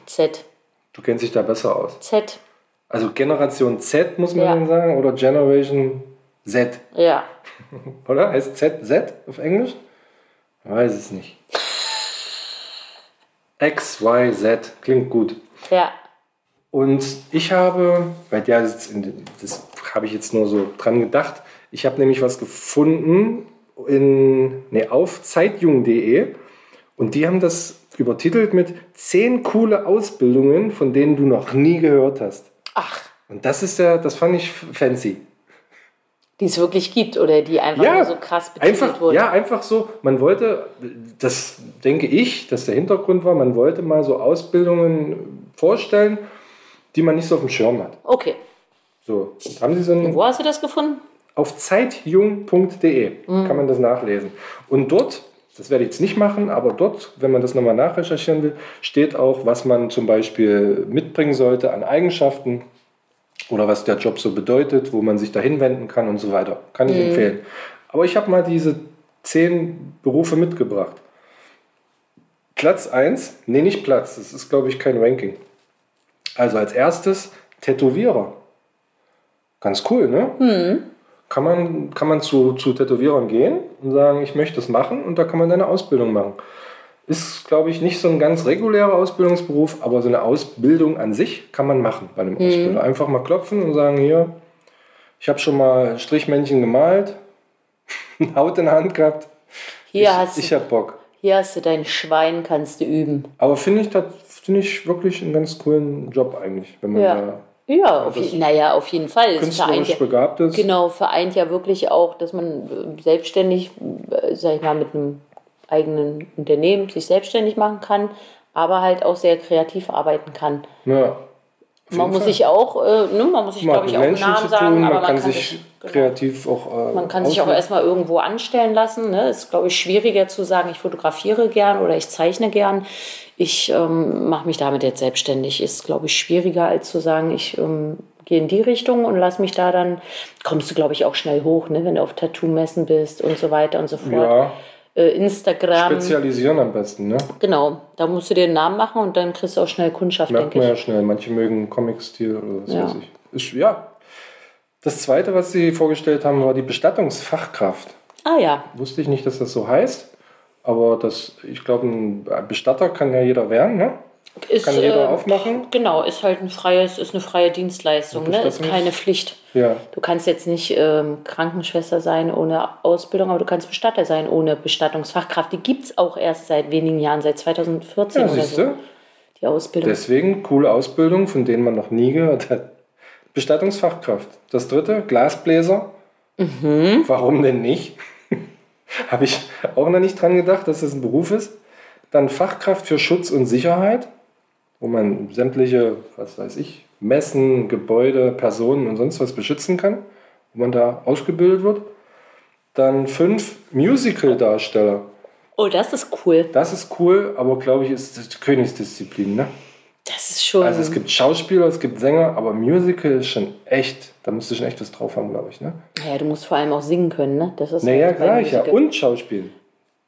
Z. Du kennst dich da besser aus. Z. Also Generation Z muss man Ja. dann sagen oder Generation Z, Ja. oder? Heißt Z Z auf Englisch? Weiß es nicht. X, Y, Z klingt gut. Ja. Und ich habe, bei der in, das habe ich jetzt nur so dran gedacht, ich habe nämlich was gefunden in, nee, auf zeitjung.de und die haben das übertitelt mit 10 coole Ausbildungen, von denen du noch nie gehört hast. Ach, Und das ist ja, das fand ich fancy. die es wirklich gibt oder die einfach Ja, nur so krass betitelt einfach, wurden. ja, einfach so, man wollte, das denke ich, dass der Hintergrund war, man wollte mal so Ausbildungen vorstellen, die man nicht so auf dem Schirm hat. Okay. So, und haben sie so ein, Wo hast du das gefunden? auf zeitjung.de Mhm. kann man das nachlesen. Und dort, das werde ich jetzt nicht machen, aber dort, wenn man das nochmal nachrecherchieren will, steht auch, was man zum Beispiel mitbringen sollte an Eigenschaften oder was der Job so bedeutet, wo man sich da hinwenden kann und so weiter. Kann ich empfehlen. Aber ich habe mal diese zehn Berufe mitgebracht. Platz 1, nee, nicht Platz, das ist, glaube ich, kein Ranking. Also als erstes Tätowierer. Ganz cool, ne? Kann man, kann man zu, zu Tätowierern gehen und sagen, ich möchte das machen und da kann man eine Ausbildung machen. Ist, glaube ich, nicht so ein ganz regulärer Ausbildungsberuf, aber so eine Ausbildung an sich kann man machen bei einem Ausbilder. Einfach mal klopfen und sagen, hier, ich habe schon mal Strichmännchen gemalt, eine Haut in der Hand gehabt. Hier, ich hast, ich habe Bock. hier hast du dein Schwein, kannst du üben. Aber finde ich, das finde ich wirklich einen ganz coolen Job eigentlich, wenn man Ja. da Ja, auf, das je- naja, auf jeden Fall. Es vereint künstlerisch ja, begabt ist. genau, vereint ja wirklich auch, dass man äh, selbstständig, äh, sag ich mal, mit einem eigenen Unternehmen sich selbstständig machen kann, aber halt auch sehr kreativ arbeiten kann. Ja. Man muss Fall. sich auch, äh, ne, man muss sich, Man glaube ich, auch einen Menschen Namen zu sagen, tun, aber man kann sich genau. kreativ auch. Äh, Man kann sich auch erstmal irgendwo anstellen lassen. Ne? Ist, glaube ich, schwieriger zu sagen, ich fotografiere gern oder ich zeichne gern. Ich ähm, mache mich damit jetzt selbstständig. Ist, glaube ich, schwieriger als zu sagen, ich ähm, gehe in die Richtung und lass mich da dann, kommst du, glaube ich, auch schnell hoch, ne? wenn du auf Tattoo-Messen bist und so weiter und so fort. Ja, Instagram, spezialisieren am besten, ne? genau. Da musst du dir einen Namen machen und dann kriegst du auch schnell Kundschaft, Merkt denke man ich. ja schnell. Manche mögen Comic-Stil oder was Ja. weiß ich. Ist, ja. Das zweite, was sie vorgestellt haben, war die Bestattungsfachkraft. Ah ja, Wusste ich nicht, dass das so heißt. Aber das, ich glaube, ein Bestatter kann ja jeder werden, ne? Ist, Kann jeder äh, aufmachen. Genau, ist halt ein freies, ist eine freie Dienstleistung, ne? ist keine Pflicht. Ja. Du kannst jetzt nicht ähm, Krankenschwester sein ohne Ausbildung, aber du kannst Bestatter sein ohne Bestattungsfachkraft. Die gibt es auch erst seit wenigen Jahren, seit 2014 Ja, oder siehst so. du? Die Ausbildung. Deswegen coole Ausbildung, von denen man noch nie gehört hat. Bestattungsfachkraft. Das dritte, Glasbläser. Warum denn nicht? Habe ich auch noch nicht dran gedacht, dass das ein Beruf ist. Dann Fachkraft für Schutz und Sicherheit, wo man sämtliche, was weiß ich, Messen, Gebäude, Personen und sonst was beschützen kann, wo man da ausgebildet wird. Dann fünf Musical-Darsteller. Oh, das ist cool. Das ist cool, aber glaube ich, ist das Königsdisziplin. Ne? Das ist schon. Also es gibt Schauspieler, es gibt Sänger, aber Musical ist schon echt, da musst du schon echt was drauf haben, glaube ich. Ne? naja, du musst vor allem auch singen können, ne? Das ist Naja, halt gleich, ja. Musical- Und Schauspielen.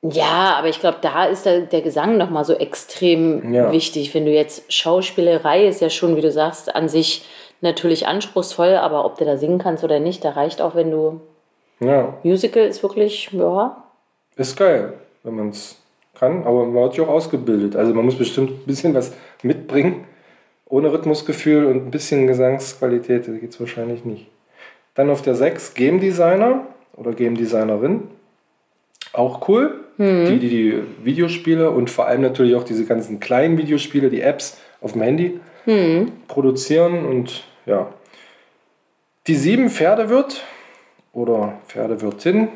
Ja, aber ich glaube, da ist der, der Gesang nochmal so extrem Ja. wichtig. Wenn du jetzt Schauspielerei ist ja schon, wie du sagst, an sich natürlich anspruchsvoll, aber ob du da singen kannst oder nicht, da reicht auch, wenn du. Ja, Musical ist wirklich, ja. ist geil, wenn man es kann, aber man wird ja auch ausgebildet. Also man muss bestimmt ein bisschen was mitbringen. Ohne Rhythmusgefühl und ein bisschen Gesangsqualität geht es wahrscheinlich nicht. Dann auf der 6 Game Designer oder Game Designerin. Auch cool. Die, die die Videospiele und vor allem natürlich auch diese ganzen kleinen Videospiele, die Apps auf dem Handy produzieren und ja. Die sieben Pferdewirt oder Pferdewirtin,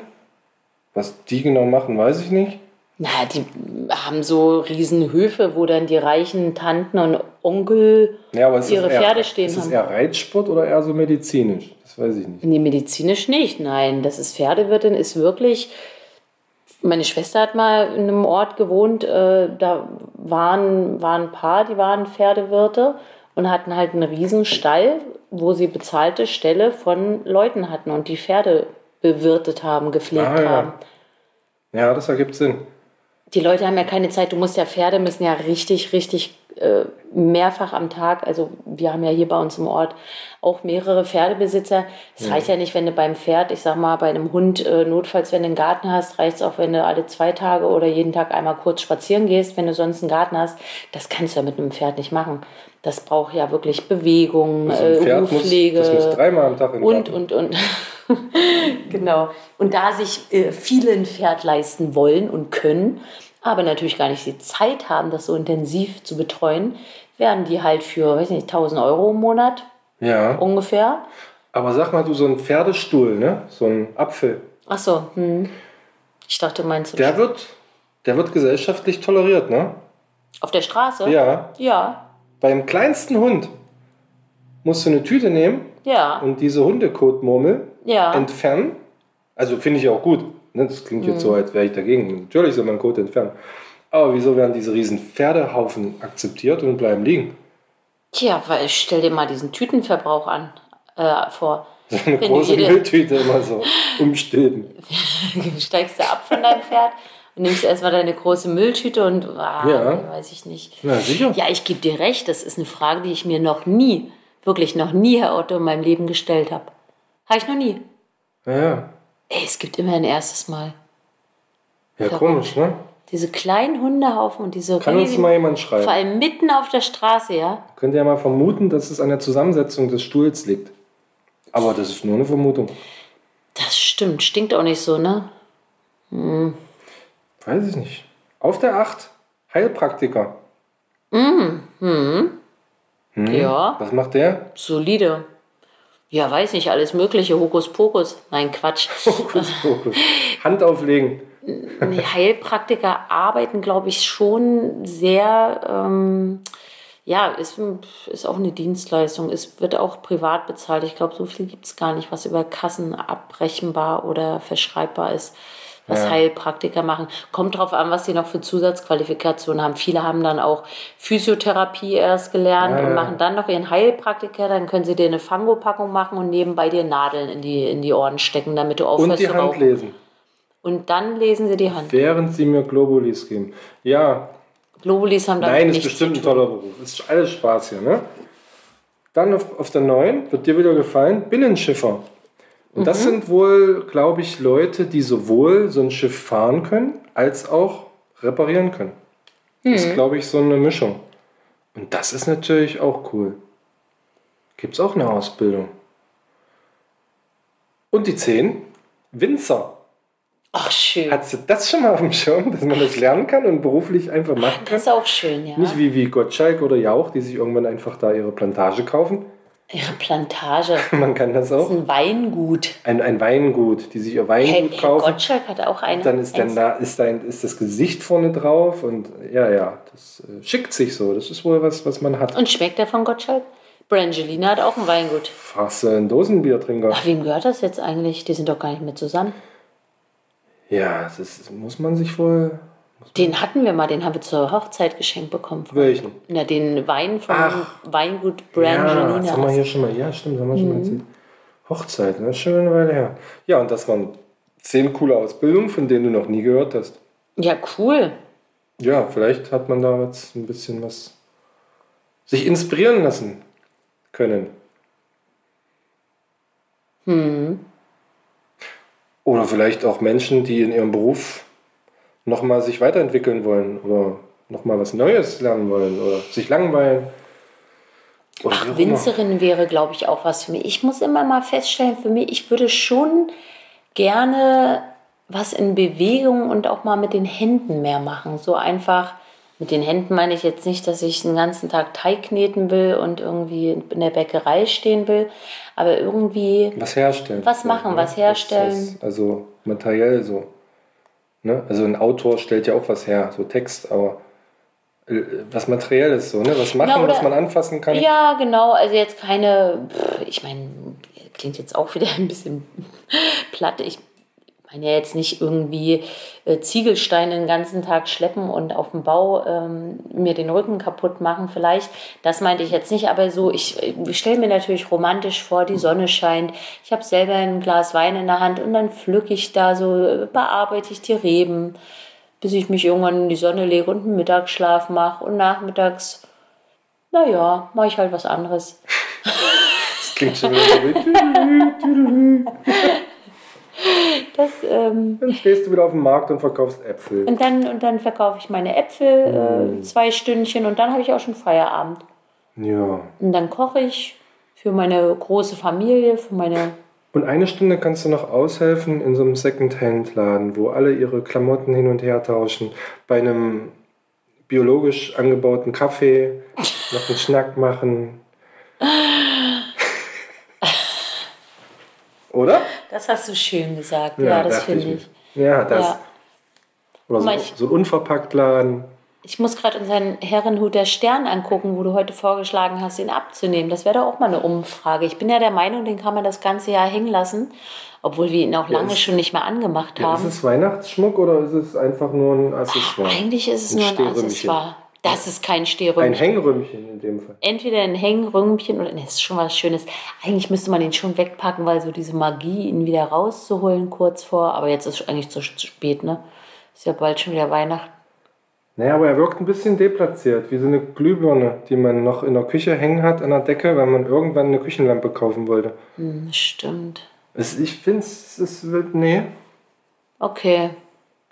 was die genau machen, weiß ich nicht. Na, die haben so riesen Höfe, wo dann die reichen Tanten und Onkel Ja, ist ihre eher, Pferde stehen ist das haben. eher Reitsport oder eher so medizinisch? Das weiß ich nicht. Nee, medizinisch nicht. Nein, das ist Pferdewirtin, ist wirklich. Meine Schwester hat mal in einem Ort gewohnt, äh, da waren, waren ein paar, die waren Pferdewirte und hatten halt einen riesen Stall, wo sie bezahlte Ställe von Leuten hatten und die Pferde bewirtet haben, gepflegt Ah, ja. haben. Ja, das ergibt Sinn. Die Leute haben ja keine Zeit. Du musst ja Pferde müssen ja richtig, richtig äh, mehrfach am Tag. Also wir haben ja hier bei uns im Ort auch mehrere Pferdebesitzer. Es reicht ja nicht, wenn du beim Pferd, ich sag mal, bei einem Hund, äh, notfalls, wenn du einen Garten hast, reicht es auch, wenn du alle zwei Tage oder jeden Tag einmal kurz spazieren gehst, wenn du sonst einen Garten hast. Das kannst du ja mit einem Pferd nicht machen. Das braucht ja wirklich Bewegung, So ein äh, muss, Hufpflege. das muss dreimal am Tag in Und, und, und. genau. Und da sich äh, viele ein Pferd leisten wollen und können, aber natürlich gar nicht die Zeit haben, das so intensiv zu betreuen, werden die halt für, weiß nicht, 1000 Euro im Monat Ja, ungefähr. aber sag mal, du so ein Pferdestuhl, ne? So ein Apfel, Ach so, hm. Ich dachte, meinst du der wird, der wird gesellschaftlich toleriert, ne? auf der Straße? Ja. Ja, Beim kleinsten Hund musst du eine Tüte nehmen ja, und diese Hundekotmurmel ja. entfernen. Also finde ich auch gut. Ne? Das klingt jetzt Mhm. so, als wäre ich dagegen. Natürlich soll man Kot entfernen. Aber wieso werden diese riesen Pferdehaufen akzeptiert und bleiben liegen? Tja, weil stell dir mal diesen Tütenverbrauch an, äh, vor. So eine Wenn große jede- Mülltüte immer so umstülpen. steigst du ab von deinem Pferd und nimmst erstmal deine große Mülltüte und ah, Ja. weiß ich nicht. Na sicher. Ja, ich gebe dir recht, das ist eine Frage, die ich mir noch nie, wirklich noch nie, Herr Otto, in meinem Leben gestellt habe. Habe ich noch nie. Ja, ja. Ey, es gibt immer ein erstes Mal. Ja, Verrückt. komisch, ne? Diese kleinen Hundehaufen und diese Kann uns riesigen- mal jemand schreiben. vor allem mitten auf der Straße, ja. Könnt ihr ja mal vermuten, dass es an der Zusammensetzung des Stuhls liegt. Aber das ist nur eine Vermutung. Das stimmt, stinkt auch nicht so, ne? Weiß ich nicht. Auf der 8, Heilpraktiker. Ja, Was macht der? solide. Ja, weiß nicht, alles mögliche, Hokuspokus. Nein, Quatsch. Fokus. Hand auflegen. Nee, Heilpraktiker arbeiten, glaube ich, schon sehr, ähm, ja, ist, ist auch eine Dienstleistung. Es wird auch privat bezahlt. Ich glaube, so viel gibt es gar nicht, was über Kassen abrechenbar oder verschreibbar ist, was Ja. Heilpraktiker machen. Kommt drauf an, was sie noch für Zusatzqualifikationen haben. Viele haben dann auch Physiotherapie erst gelernt Ja, und machen dann noch ihren Heilpraktiker. Dann können sie dir eine Fangopackung machen und nebenbei dir Nadeln in die, in die Ohren stecken, damit du Und aufhörst die zu Hand lesen. Und dann lesen sie die Hand. Während sie mir Globulis geben. Ja, Globulis haben damit nein, ist bestimmt ein toller Beruf. Ist alles Spaß hier, ne? Dann auf, auf der 9, wird dir wieder gefallen, Binnenschiffer. Und das sind wohl, glaube ich, Leute, die sowohl so ein Schiff fahren können, als auch reparieren können. Das ist, glaube ich, so eine Mischung. Und das ist natürlich auch cool. Gibt es auch eine Ausbildung. Und die 10, Winzer. Ach, schön. Hast du das schon mal auf dem Schirm, dass man das lernen kann und beruflich einfach machen kann? Das ist auch schön, ja. Nicht wie, wie Gottschalk oder Jauch, die sich irgendwann einfach da ihre Plantage kaufen. Ihre Plantage. Man kann das Das auch. ist ein Weingut. Ein, ein Weingut, die sich ihr Weingut Herr, Herr kaufen. Gottschalk hat auch eine. Dann ist dann da ist, ein, ist das Gesicht vorne drauf und ja, ja, das äh, schickt sich so. Das ist wohl was, was man hat. Und schmeckt der von Gottschalk? Brangelina hat auch ein Weingut. Du einen Dosenbiertrinker? Ach, wem gehört das jetzt eigentlich? Die sind doch gar nicht mehr zusammen. Ja, das muss man sich wohl. Den hatten wir mal, den haben wir zur Hochzeit geschenkt bekommen. Welchen? Na, den Wein vom Ach. Weingut Ja, das Brangelina. haben wir hier schon mal. Ja, stimmt, haben wir schon mal erzählt. Hochzeit, ne? Schön Weile her. Ja, und das waren zehn coole Ausbildungen, von denen du noch nie gehört hast. ja, cool. Ja, vielleicht hat man da jetzt ein bisschen was sich inspirieren lassen können. Oder vielleicht auch Menschen, die in ihrem Beruf nochmal sich weiterentwickeln wollen oder nochmal was Neues lernen wollen oder sich langweilen. Oder Ach. Winzerin wäre, glaube ich, auch was für mich. Ich muss immer mal feststellen, für mich, ich würde schon gerne was in Bewegung und auch mal mit den Händen mehr machen. So einfach, mit den Händen meine ich jetzt nicht, dass ich den ganzen Tag Teig kneten will und irgendwie in der Bäckerei stehen will, aber irgendwie Was herstellen. Was machen, was herstellen. Was, also materiell so. Ne? Also ein Autor stellt ja auch was her, so Text, aber äh, was materielles so, ne? Was machen, Ja, oder- was man anfassen kann. Ja, genau. Also jetzt keine, ich meine, klingt jetzt auch wieder ein bisschen platt. Ich meine ja jetzt nicht irgendwie äh, Ziegelsteine den ganzen Tag schleppen und auf dem Bau ähm, mir den Rücken kaputt machen vielleicht. Das meinte ich jetzt nicht, aber so, ich, ich stelle mir natürlich romantisch vor, die Sonne scheint. Ich habe selber ein Glas Wein in der Hand und dann pflücke ich da so, äh, bearbeite ich die Reben, bis ich mich irgendwann in die Sonne lege und einen Mittagsschlaf mache und nachmittags naja, mache ich halt was anderes. Das klingt schon so wie. Das, ähm, Dann stehst du wieder auf dem Markt und verkaufst Äpfel. und, dann, und dann verkaufe ich meine Äpfel, äh, zwei Stündchen und dann habe ich auch schon Feierabend. Ja. Und dann koche ich für meine große Familie, für meine. Und eine Stunde kannst du noch aushelfen in so einem Secondhand-Laden, wo alle ihre Klamotten hin und her tauschen. Bei einem biologisch angebauten Kaffee noch einen Schnack machen. Oder? Das hast du schön gesagt. Ja, das dachte finde mir. ich. Ja, das. Ja. Oder so, ich- so ein Unverpackt-Laden. Ich muss gerade unseren Herrenhut der Stern angucken, wo du heute vorgeschlagen hast, ihn abzunehmen. Das wäre doch auch mal eine Umfrage. Ich bin ja der Meinung, den kann man das ganze Jahr hängen lassen, obwohl wir ihn auch lange ist- schon nicht mehr angemacht Ja, ist haben. es Weihnachtsschmuck oder ist es einfach nur ein Accessoire? Eigentlich ist es Ein nur ein. Accessoire. Das ist kein Ein Stehrümpchen. Hängrümpchen in dem Fall. Entweder ein Hängrümpchen oder das ist schon was Schönes. Eigentlich müsste man ihn schon wegpacken, weil so diese Magie, ihn wieder rauszuholen kurz vor. Aber jetzt ist eigentlich zu zu spät, ne? Ist ja bald schon wieder Weihnachten. Naja, aber er wirkt ein bisschen deplatziert, wie so eine Glühbirne, die man noch in der Küche hängen hat an der Decke, weil man irgendwann eine Küchenlampe kaufen wollte. Hm, stimmt. Es, ich finde es, es wird, nee, Okay.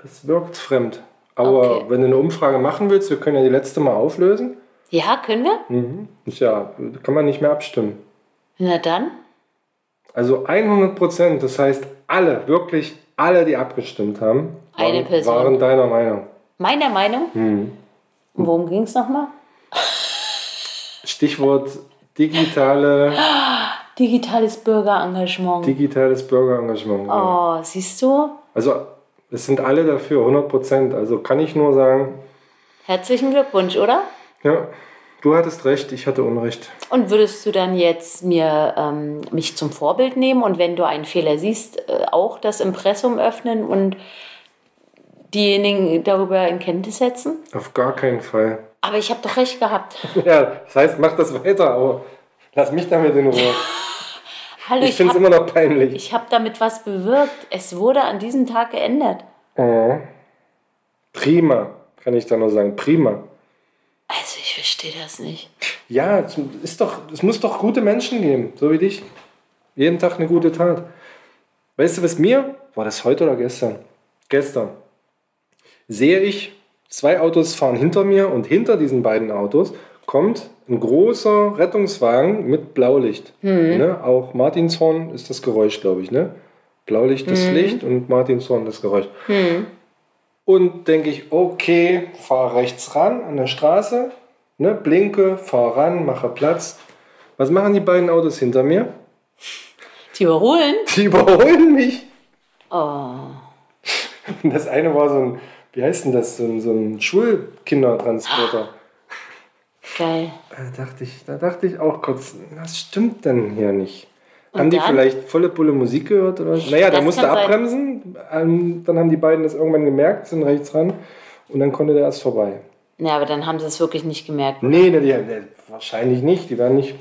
es wirkt fremd. Aber Okay. wenn du eine Umfrage machen willst, wir können ja die letzte mal auflösen. Ja, können wir? Mhm. Ja, kann man nicht mehr abstimmen. Na dann. Also 100 Prozent, das heißt alle, wirklich alle, die abgestimmt haben, waren, waren deiner Meinung. Meiner Meinung. Mhm. Worum ging es nochmal? Stichwort digitale, Digitales Bürgerengagement. digitales Bürgerengagement. oh, siehst du? Also es sind alle dafür, 100 Prozent. Also kann ich nur sagen, Herzlichen Glückwunsch, oder? ja, du hattest recht, ich hatte Unrecht. Und würdest du dann jetzt mir ähm, mich zum Vorbild nehmen und wenn du einen Fehler siehst, äh, auch das Impressum öffnen und diejenigen darüber in Kenntnis setzen? Auf gar keinen Fall. Aber ich habe doch recht gehabt. Ja, das heißt, mach das weiter, aber lass mich damit in Ruhe. Hallo, Ich ich, finde es habe immer noch peinlich. ich hab damit was bewirkt. Es wurde an diesem Tag geändert. Oh. Prima, kann ich da nur sagen. Prima. Also ich verstehe das nicht. Ja, es, ist doch, es muss doch gute Menschen geben, so wie dich. Jeden Tag eine gute Tat. Weißt du, was mir, war das heute oder gestern? Gestern. Sehe ich, zwei Autos fahren hinter mir und hinter diesen beiden Autos kommt ein großer Rettungswagen mit Blaulicht. Ne? Auch Martinshorn ist das Geräusch, glaube ich. Ne? Blaulicht das Licht und Martinshorn das Geräusch. Und denke ich, okay, fahr rechts ran an der Straße, ne, blinke, fahr ran, mache Platz. Was machen die beiden Autos hinter mir? Die überholen? Die überholen mich. Oh. Das eine war so ein, wie heißt denn das, so ein, so ein Schulkindertransporter. Geil. Da dachte ich, da dachte ich auch kurz, was stimmt denn hier nicht? haben die dann? vielleicht volle Pulle Musik gehört oder? was? Naja, der Das musste abbremsen. Ähm, dann haben die beiden das irgendwann gemerkt, sind rechts ran und dann konnte der erst vorbei. Ja, aber dann haben sie es wirklich nicht gemerkt. Nee, nee, die, nee, wahrscheinlich nicht. Die werden nicht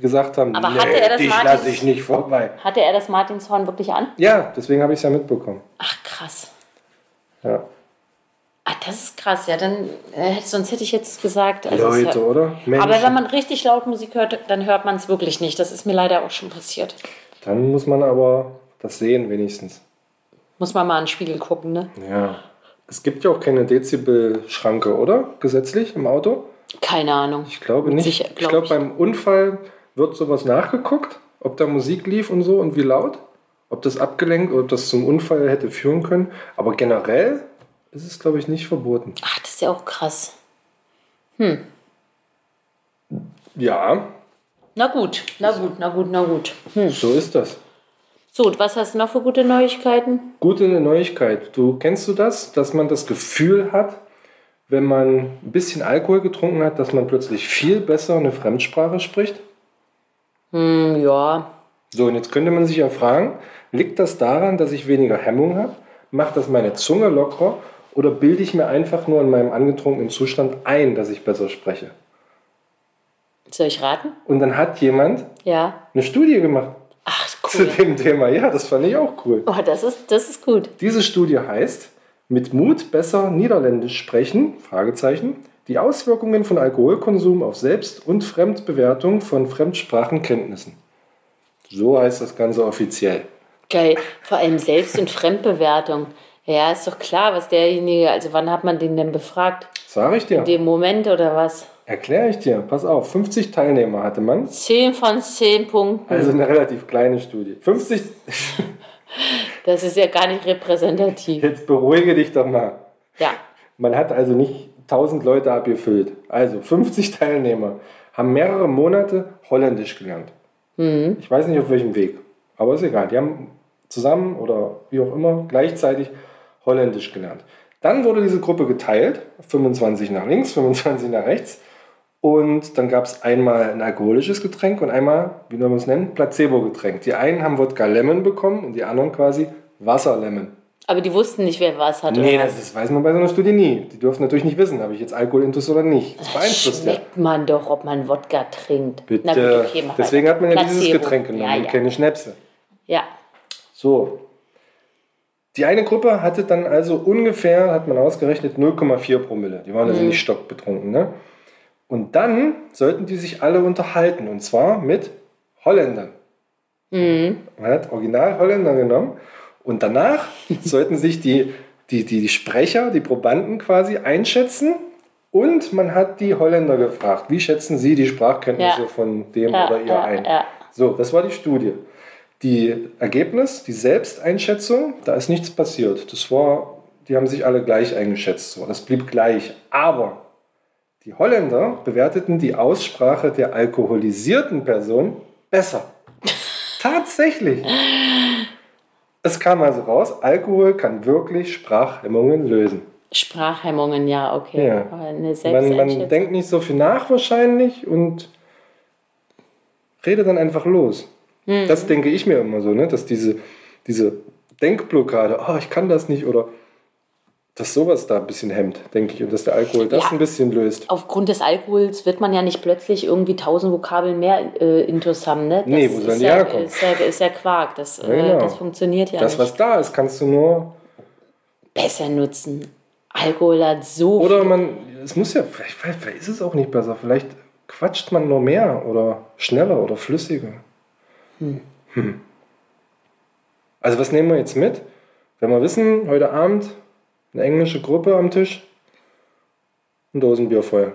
gesagt haben, Aber nee, hatte er das dich Martins- lasse ich nicht vorbei. Hatte er das Martinshorn wirklich an? Ja, deswegen habe ich es ja mitbekommen. Ach, krass. Ja. Ah, das ist krass. Ja, dann, äh, sonst hätte ich jetzt gesagt. Also es Leute, hört- oder? Menschen. Aber wenn man richtig laut Musik hört, dann hört man es wirklich nicht. Das ist mir leider auch schon passiert. Dann muss man aber das sehen wenigstens. Muss man mal in den Spiegel gucken, ne? Ja. Es gibt ja auch keine Dezibel-Schranke, oder? Gesetzlich im Auto? Keine Ahnung. Ich glaube nicht. Sicher- ich glaub glaube, ich. beim Unfall wird sowas nachgeguckt, ob da Musik lief und so und wie laut. Ob das abgelenkt oder ob das zum Unfall hätte führen können. Aber generell ist es, glaube ich, nicht verboten. Ach, das ist ja auch krass. Ja, Na gut, na gut, na gut, na gut. Hm. so ist das. So, und was hast du noch für gute Neuigkeiten? Gute Neuigkeit. Du kennst du das, dass man das Gefühl hat, wenn man ein bisschen Alkohol getrunken hat, dass man plötzlich viel besser eine Fremdsprache spricht? Hm, ja. So, und jetzt könnte man sich ja fragen, liegt das daran, dass ich weniger Hemmung habe? Macht das meine Zunge lockerer? Oder bilde ich mir einfach nur in meinem angetrunkenen Zustand ein, dass ich besser spreche? Soll ich raten? Und dann hat jemand Ja. eine Studie gemacht Ach, zu cool. dem Thema. Ja, das fand ich auch cool. Oh, das ist, das ist gut. Diese Studie heißt, mit Mut besser Niederländisch sprechen, Fragezeichen, die Auswirkungen von Alkoholkonsum auf Selbst- und Fremdbewertung von Fremdsprachenkenntnissen. So heißt das Ganze offiziell. Geil. Vor allem Selbst- und Fremdbewertung. Ja, ist doch klar, was derjenige, also wann hat man den denn befragt? Sag ich dir. In dem Moment oder was? Erkläre ich dir. Pass auf, 50 Teilnehmer hatte man. 10 von 10 Punkten. Also eine relativ kleine Studie. 50, Das ist ja gar nicht repräsentativ. jetzt beruhige dich doch mal. Ja. Man hat also nicht 1000 Leute abgefüllt. Also 50 Teilnehmer haben mehrere Monate Holländisch gelernt. Ich weiß nicht auf welchem Weg, aber ist egal. Die haben zusammen oder wie auch immer gleichzeitig Holländisch gelernt. Dann wurde diese Gruppe geteilt, 25 nach links, 25 nach rechts. Und dann gab es einmal ein alkoholisches Getränk und einmal, wie soll man es nennen, Placebo-Getränk. Die einen haben Wodka Lemon bekommen und die anderen quasi Wasser Lemon. Aber die wussten nicht, wer was hat. Nee, das, das weiß man bei so einer Studie nie. Die dürfen natürlich nicht wissen, habe ich jetzt Alkoholintus oder nicht. Das beeinflusst ja. Schmeckt man doch, ob man Wodka trinkt. Bitte. Na gut, okay, Deswegen weiter. hat man ja dieses Placebo. Getränk genommen Ja, und ja. keine Schnäpse. ja. So. Die eine Gruppe hatte dann also ungefähr, hat man ausgerechnet, 0,4 Promille. Die waren also nicht stockbetrunken. Ne? Und dann sollten die sich alle unterhalten. Und zwar mit Holländern. Man hat Original Holländer genommen. Und danach sollten sich die, die, die, die Sprecher, die Probanden quasi einschätzen. Und man hat die Holländer gefragt, wie schätzen sie die Sprachkenntnisse Ja. von dem Ja, oder ihr ja, ein? So, das war die Studie. Die Ergebnis, die Selbsteinschätzung, da ist nichts passiert. Das war, die haben sich alle gleich eingeschätzt. So, das blieb gleich. Aber die Holländer bewerteten die Aussprache der alkoholisierten Person besser. Tatsächlich. Es kam also raus, Alkohol kann wirklich Sprachhemmungen lösen. Sprachhemmungen, ja, okay. Ja. Man, man denkt nicht so viel nach wahrscheinlich und redet dann einfach los. Hm. Das denke ich mir immer so, ne? dass diese, diese Denkblockade, oh, ich kann das nicht oder dass sowas da ein bisschen hemmt, denke ich, und dass der Alkohol das Ja. ein bisschen löst. Aufgrund des Alkohols wird man ja nicht plötzlich irgendwie tausend Vokabeln mehr äh, intus haben, ne? Das Nee, wo sollen die ja, herkommen? Ist ja, ist ja Quark. Das, äh, genau. das funktioniert ja Das, nicht. was da ist, kannst du nur. Besser nutzen. Alkohol hat so Oder man, es muss ja, vielleicht vielleicht ist es auch nicht besser, vielleicht quatscht man nur mehr oder schneller oder flüssiger. Hm. Also, was nehmen wir jetzt mit? Wenn wir wissen, heute Abend eine englische Gruppe am Tisch, ein Dosenbier voll.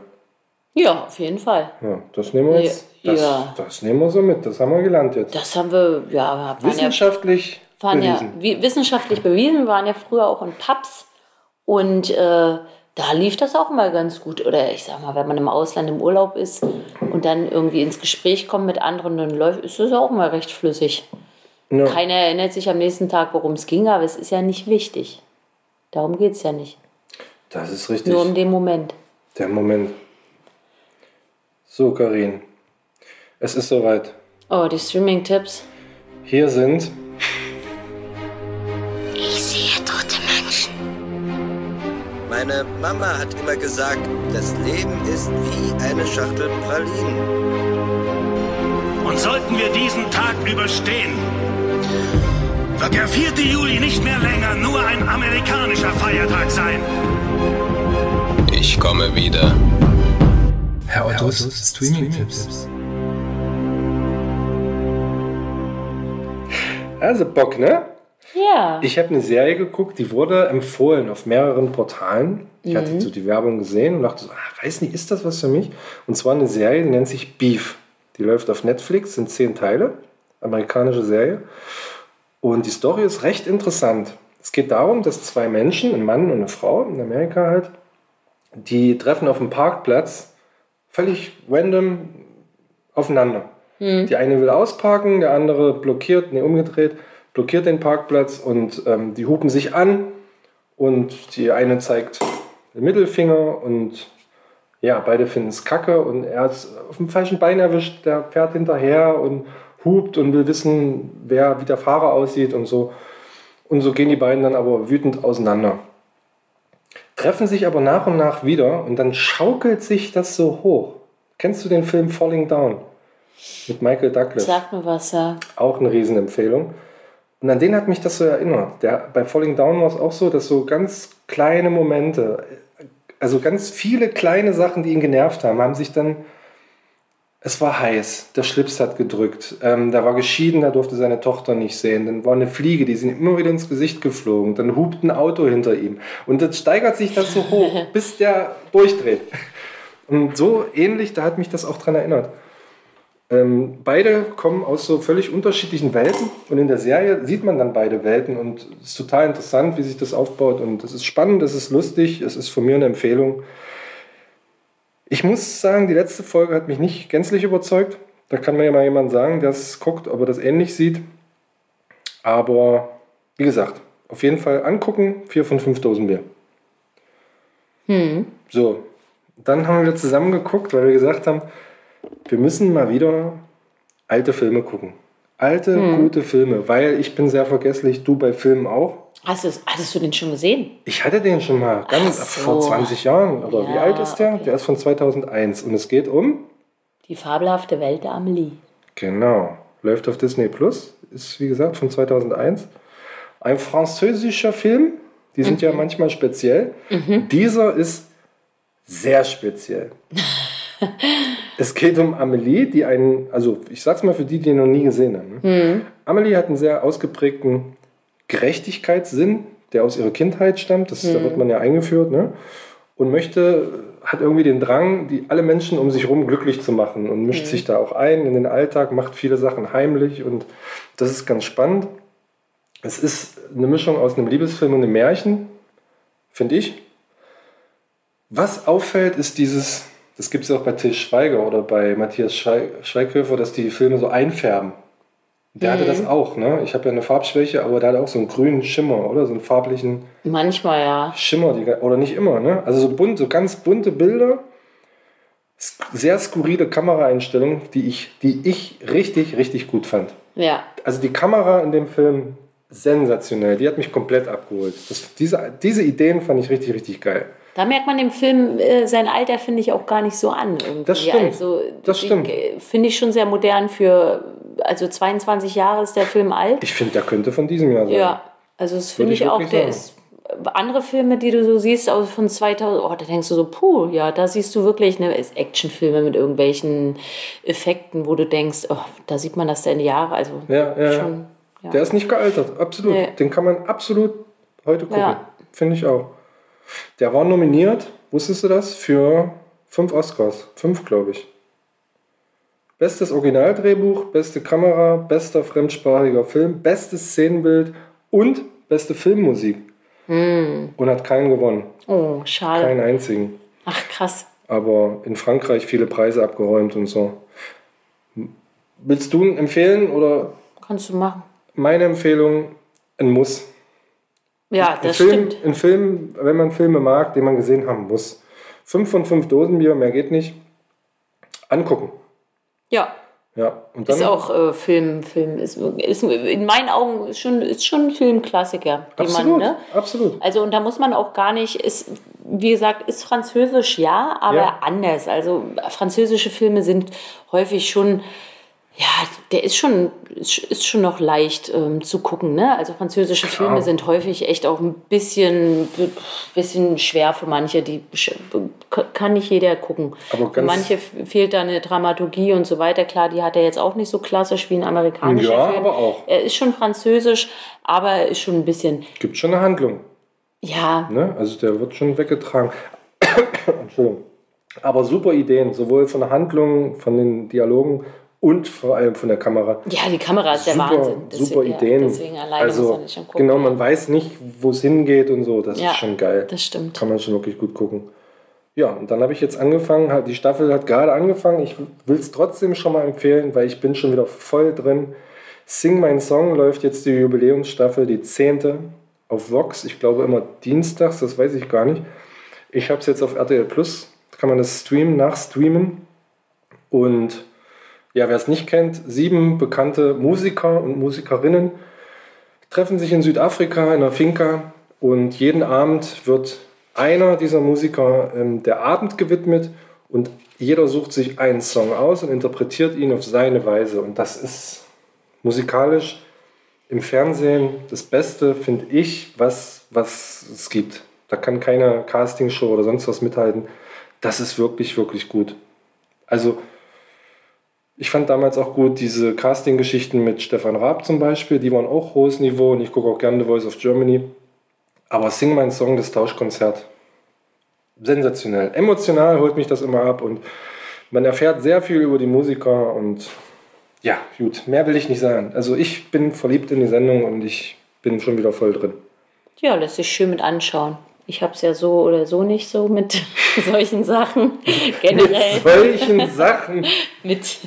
Ja, auf jeden Fall. Ja, das nehmen wir jetzt. Ja, Das, ja. das nehmen wir so mit, das haben wir gelernt jetzt. Das haben wir, ja, ja, Wissenschaftlich ja bewiesen. wie, wissenschaftlich bewiesen, waren ja früher auch in Pubs und äh, Da lief das auch mal ganz gut. Oder ich sag mal, wenn man im Ausland im Urlaub ist und dann irgendwie ins Gespräch kommt mit anderen, dann läuft, ist das auch mal recht flüssig. Ja. Keiner erinnert sich am nächsten Tag, worum es ging, aber es ist ja nicht wichtig. Darum geht es ja nicht. Das ist richtig. Nur um den Moment. Der Moment. So, Karin. Es ist soweit. Oh, die Streaming-Tipps. Hier sind Meine Mama hat immer gesagt, das Leben ist wie eine Schachtel Pralinen. Und sollten wir diesen Tag überstehen, wird der 4. Juli nicht mehr länger nur ein amerikanischer Feiertag sein. Ich komme wieder. Herr Ottos Streaming-Tipps. Also Bock, ne? Ich habe eine Serie geguckt, die wurde empfohlen auf mehreren Portalen. Ich hatte so die Werbung gesehen und dachte so, ah, weiß nicht, ist das was für mich? Und zwar eine Serie, die nennt sich Beef. Die läuft auf Netflix, sind zehn Teile, amerikanische Serie. Und die Story ist recht interessant. Es geht darum, dass zwei Menschen, ein Mann und eine Frau in Amerika halt, die treffen auf dem Parkplatz völlig random aufeinander. Die eine will ausparken, der andere blockiert, nee, umgedreht, blockiert den Parkplatz und ähm, die hupen sich an und die eine zeigt den Mittelfinger und ja, beide finden es kacke und er ist auf dem falschen Bein erwischt, der fährt hinterher und hupt und will wissen, wer, wie der Fahrer aussieht und so. Und so gehen die beiden dann aber wütend auseinander. Treffen sich aber nach und nach wieder und dann schaukelt sich das so hoch. Kennst du den Film Falling Down? Mit Michael Douglas. Sag mir was, ja. Auch eine Riesenempfehlung. Und an den hat mich das so erinnert. Der, bei Falling Down war es auch so, dass so ganz kleine Momente, also ganz viele kleine Sachen, die ihn genervt haben, haben sich dann. Es war heiß, der Schlips hat gedrückt, ähm, der war geschieden, der durfte seine Tochter nicht sehen. Dann war eine Fliege, die sind immer wieder ins Gesicht geflogen. Dann hupt ein Auto hinter ihm. Und das steigert sich das so hoch, bis der durchdreht. Und so ähnlich, da hat mich das auch dran erinnert. Ähm, beide kommen aus so völlig unterschiedlichen Welten und in der Serie sieht man dann beide Welten und es ist total interessant, wie sich das aufbaut und es ist spannend, es ist lustig, es ist von mir eine Empfehlung. Ich muss sagen, die letzte Folge hat mich nicht gänzlich überzeugt. Da kann mir ja mal jemand sagen, der es guckt, ob er das ähnlich sieht. Aber wie gesagt, auf jeden Fall angucken, vier von fünf Dosen Bier. So, dann haben wir zusammen geguckt, weil wir gesagt haben, wir müssen mal wieder alte Filme gucken. Alte, gute Filme, weil ich bin sehr vergesslich, du bei Filmen auch. Hast, du's- hattest du den schon gesehen? Ich hatte den schon mal ganz so. vor 20 Jahren. Oder wie Ja, alt ist der? okay. Der ist von 2001 und es geht um, Die fabelhafte Welt der Amelie. genau, läuft auf Disney Plus, ist wie gesagt von 2001. Ein französischer Film, die sind ja manchmal speziell. Dieser ist sehr speziell. es geht um Amelie, die einen, also ich sag's mal für die, die ihn noch nie gesehen haben. Ne? Amelie hat einen sehr ausgeprägten Gerechtigkeitssinn, der aus ihrer Kindheit stammt. Das, Da wird man ja eingeführt. Ne? Und möchte, hat irgendwie den Drang, die, alle Menschen um sich herum glücklich zu machen und mischt sich da auch ein in den Alltag, macht viele Sachen heimlich und das ist ganz spannend. Es ist eine Mischung aus einem Liebesfilm und einem Märchen, finde ich. Was auffällt, ist dieses, das gibt es auch bei Til Schweiger oder bei Matthias Schweig- Schweighöfer, dass die Filme so einfärben. Der hatte das auch, ne? Ich habe ja eine Farbschwäche, aber der hat auch so einen grünen Schimmer, oder? So einen farblichen Manchmal ja. Schimmer, die, oder nicht immer, ne? Also so bunt, so ganz bunte Bilder. Sehr skurrile Kameraeinstellungen, die ich, die ich richtig, richtig gut fand. Ja. Also die Kamera in dem Film sensationell. Die hat mich komplett abgeholt. Das, diese, diese Ideen fand ich richtig, richtig geil. Da merkt man dem Film äh, sein Alter, finde ich, auch gar nicht so an. Irgendwie. Das stimmt. Also, Das stimmt. äh, Finde ich schon sehr modern für, also 22 Jahre ist der Film alt. Ich finde, der könnte von diesem Jahr sein. Ja, also das finde ich ich auch, der sagen. ist. Andere Filme, die du so siehst, aus von 2000, oh, da denkst du so, puh, ja, da siehst du wirklich ne, Actionfilme mit irgendwelchen Effekten, wo du denkst, oh, da sieht man das denn Jahre, also Ja, ja, schon. Ja. Der ist nicht gealtert, absolut. Nee. Den kann man absolut heute gucken. Finde ich auch. Der war nominiert, wusstest du das, für fünf Oscars. Fünf, glaube ich. Bestes Originaldrehbuch, beste Kamera, bester fremdsprachiger Film, bestes Szenenbild und beste Filmmusik. und hat keinen gewonnen. Oh, schade. Keinen einzigen. Ach, krass. Aber in Frankreich viele Preise abgeräumt und so. Willst du empfehlen oder Kannst du machen. meine Empfehlung? Ein Muss. Ja, Ein das Film, stimmt. Ein Film, wenn man Filme mag, den man gesehen haben muss. Fünf von fünf Dosen Bier, mehr geht nicht. Angucken. Ja, Ja. Und dann ist auch äh, Film, Film ist, ist in meinen Augen ist schon, ist schon ein Filmklassiker, absolut, man, ne? absolut. Also und da muss man auch gar nicht, ist, wie gesagt, ist Französisch ja, aber Ja. anders. Also französische Filme sind häufig schon, ja, der ist schon, ist, schon noch leicht ähm, zu gucken. Ne? Also französische Filme sind häufig echt auch ein bisschen, bisschen schwer für manche. Die kann nicht jeder gucken. Aber für ganz- manche fehlt da eine Dramaturgie und so weiter. Klar, die hat er jetzt auch nicht so klassisch wie ein amerikanischer Ja, Film. aber auch. Er ist schon französisch, aber er ist schon ein bisschen, Gibt schon eine Handlung. ja, Ne? Also der wird schon weggetragen. Entschuldigung. Aber super Ideen, sowohl von der Handlung, von den Dialogen und vor allem von der Kamera. Ja, die Kamera ist der super, Wahnsinn. super ja, Ideen. deswegen alleine also, muss man nicht schon gucken. Genau, man weiß nicht, wo es hingeht und so. Das Ja, ist schon geil. das stimmt. Kann man schon wirklich gut gucken. Ja, und dann habe ich jetzt angefangen, die Staffel hat gerade angefangen. Ich will es trotzdem schon mal empfehlen, weil ich bin schon wieder voll drin. Sing Mein Song läuft jetzt die Jubiläumsstaffel, die zehnte, auf Vox. Ich glaube immer dienstags, das weiß ich gar nicht. Ich habe es jetzt auf RTL Plus, da kann man das streamen, nachstreamen. Und ja, wer es nicht kennt, sieben bekannte Musiker und Musikerinnen treffen sich in Südafrika in einer Finca und jeden Abend wird einer dieser Musiker ähm, der Abend gewidmet und jeder sucht sich einen Song aus und interpretiert ihn auf seine Weise. Und das ist musikalisch im Fernsehen das Beste, finde ich, was, was es gibt. Da kann keine Castingshow oder sonst was mithalten. Das ist wirklich, wirklich gut. Also, ich fand damals auch gut diese Casting-Geschichten mit Stefan Raab zum Beispiel. Die waren auch hohes Niveau und ich gucke auch gerne The Voice of Germany. Aber Sing mein Song, das Tauschkonzert, sensationell. Emotional holt mich das immer ab und man erfährt sehr viel über die Musiker und ja, gut, mehr will ich nicht sagen. Also ich bin verliebt in die Sendung und ich bin schon wieder voll drin. Ja, lässt sich schön mit anschauen. Ich habe es ja so oder so nicht so mit solchen Sachen. Generell Solchen Sachen. mit.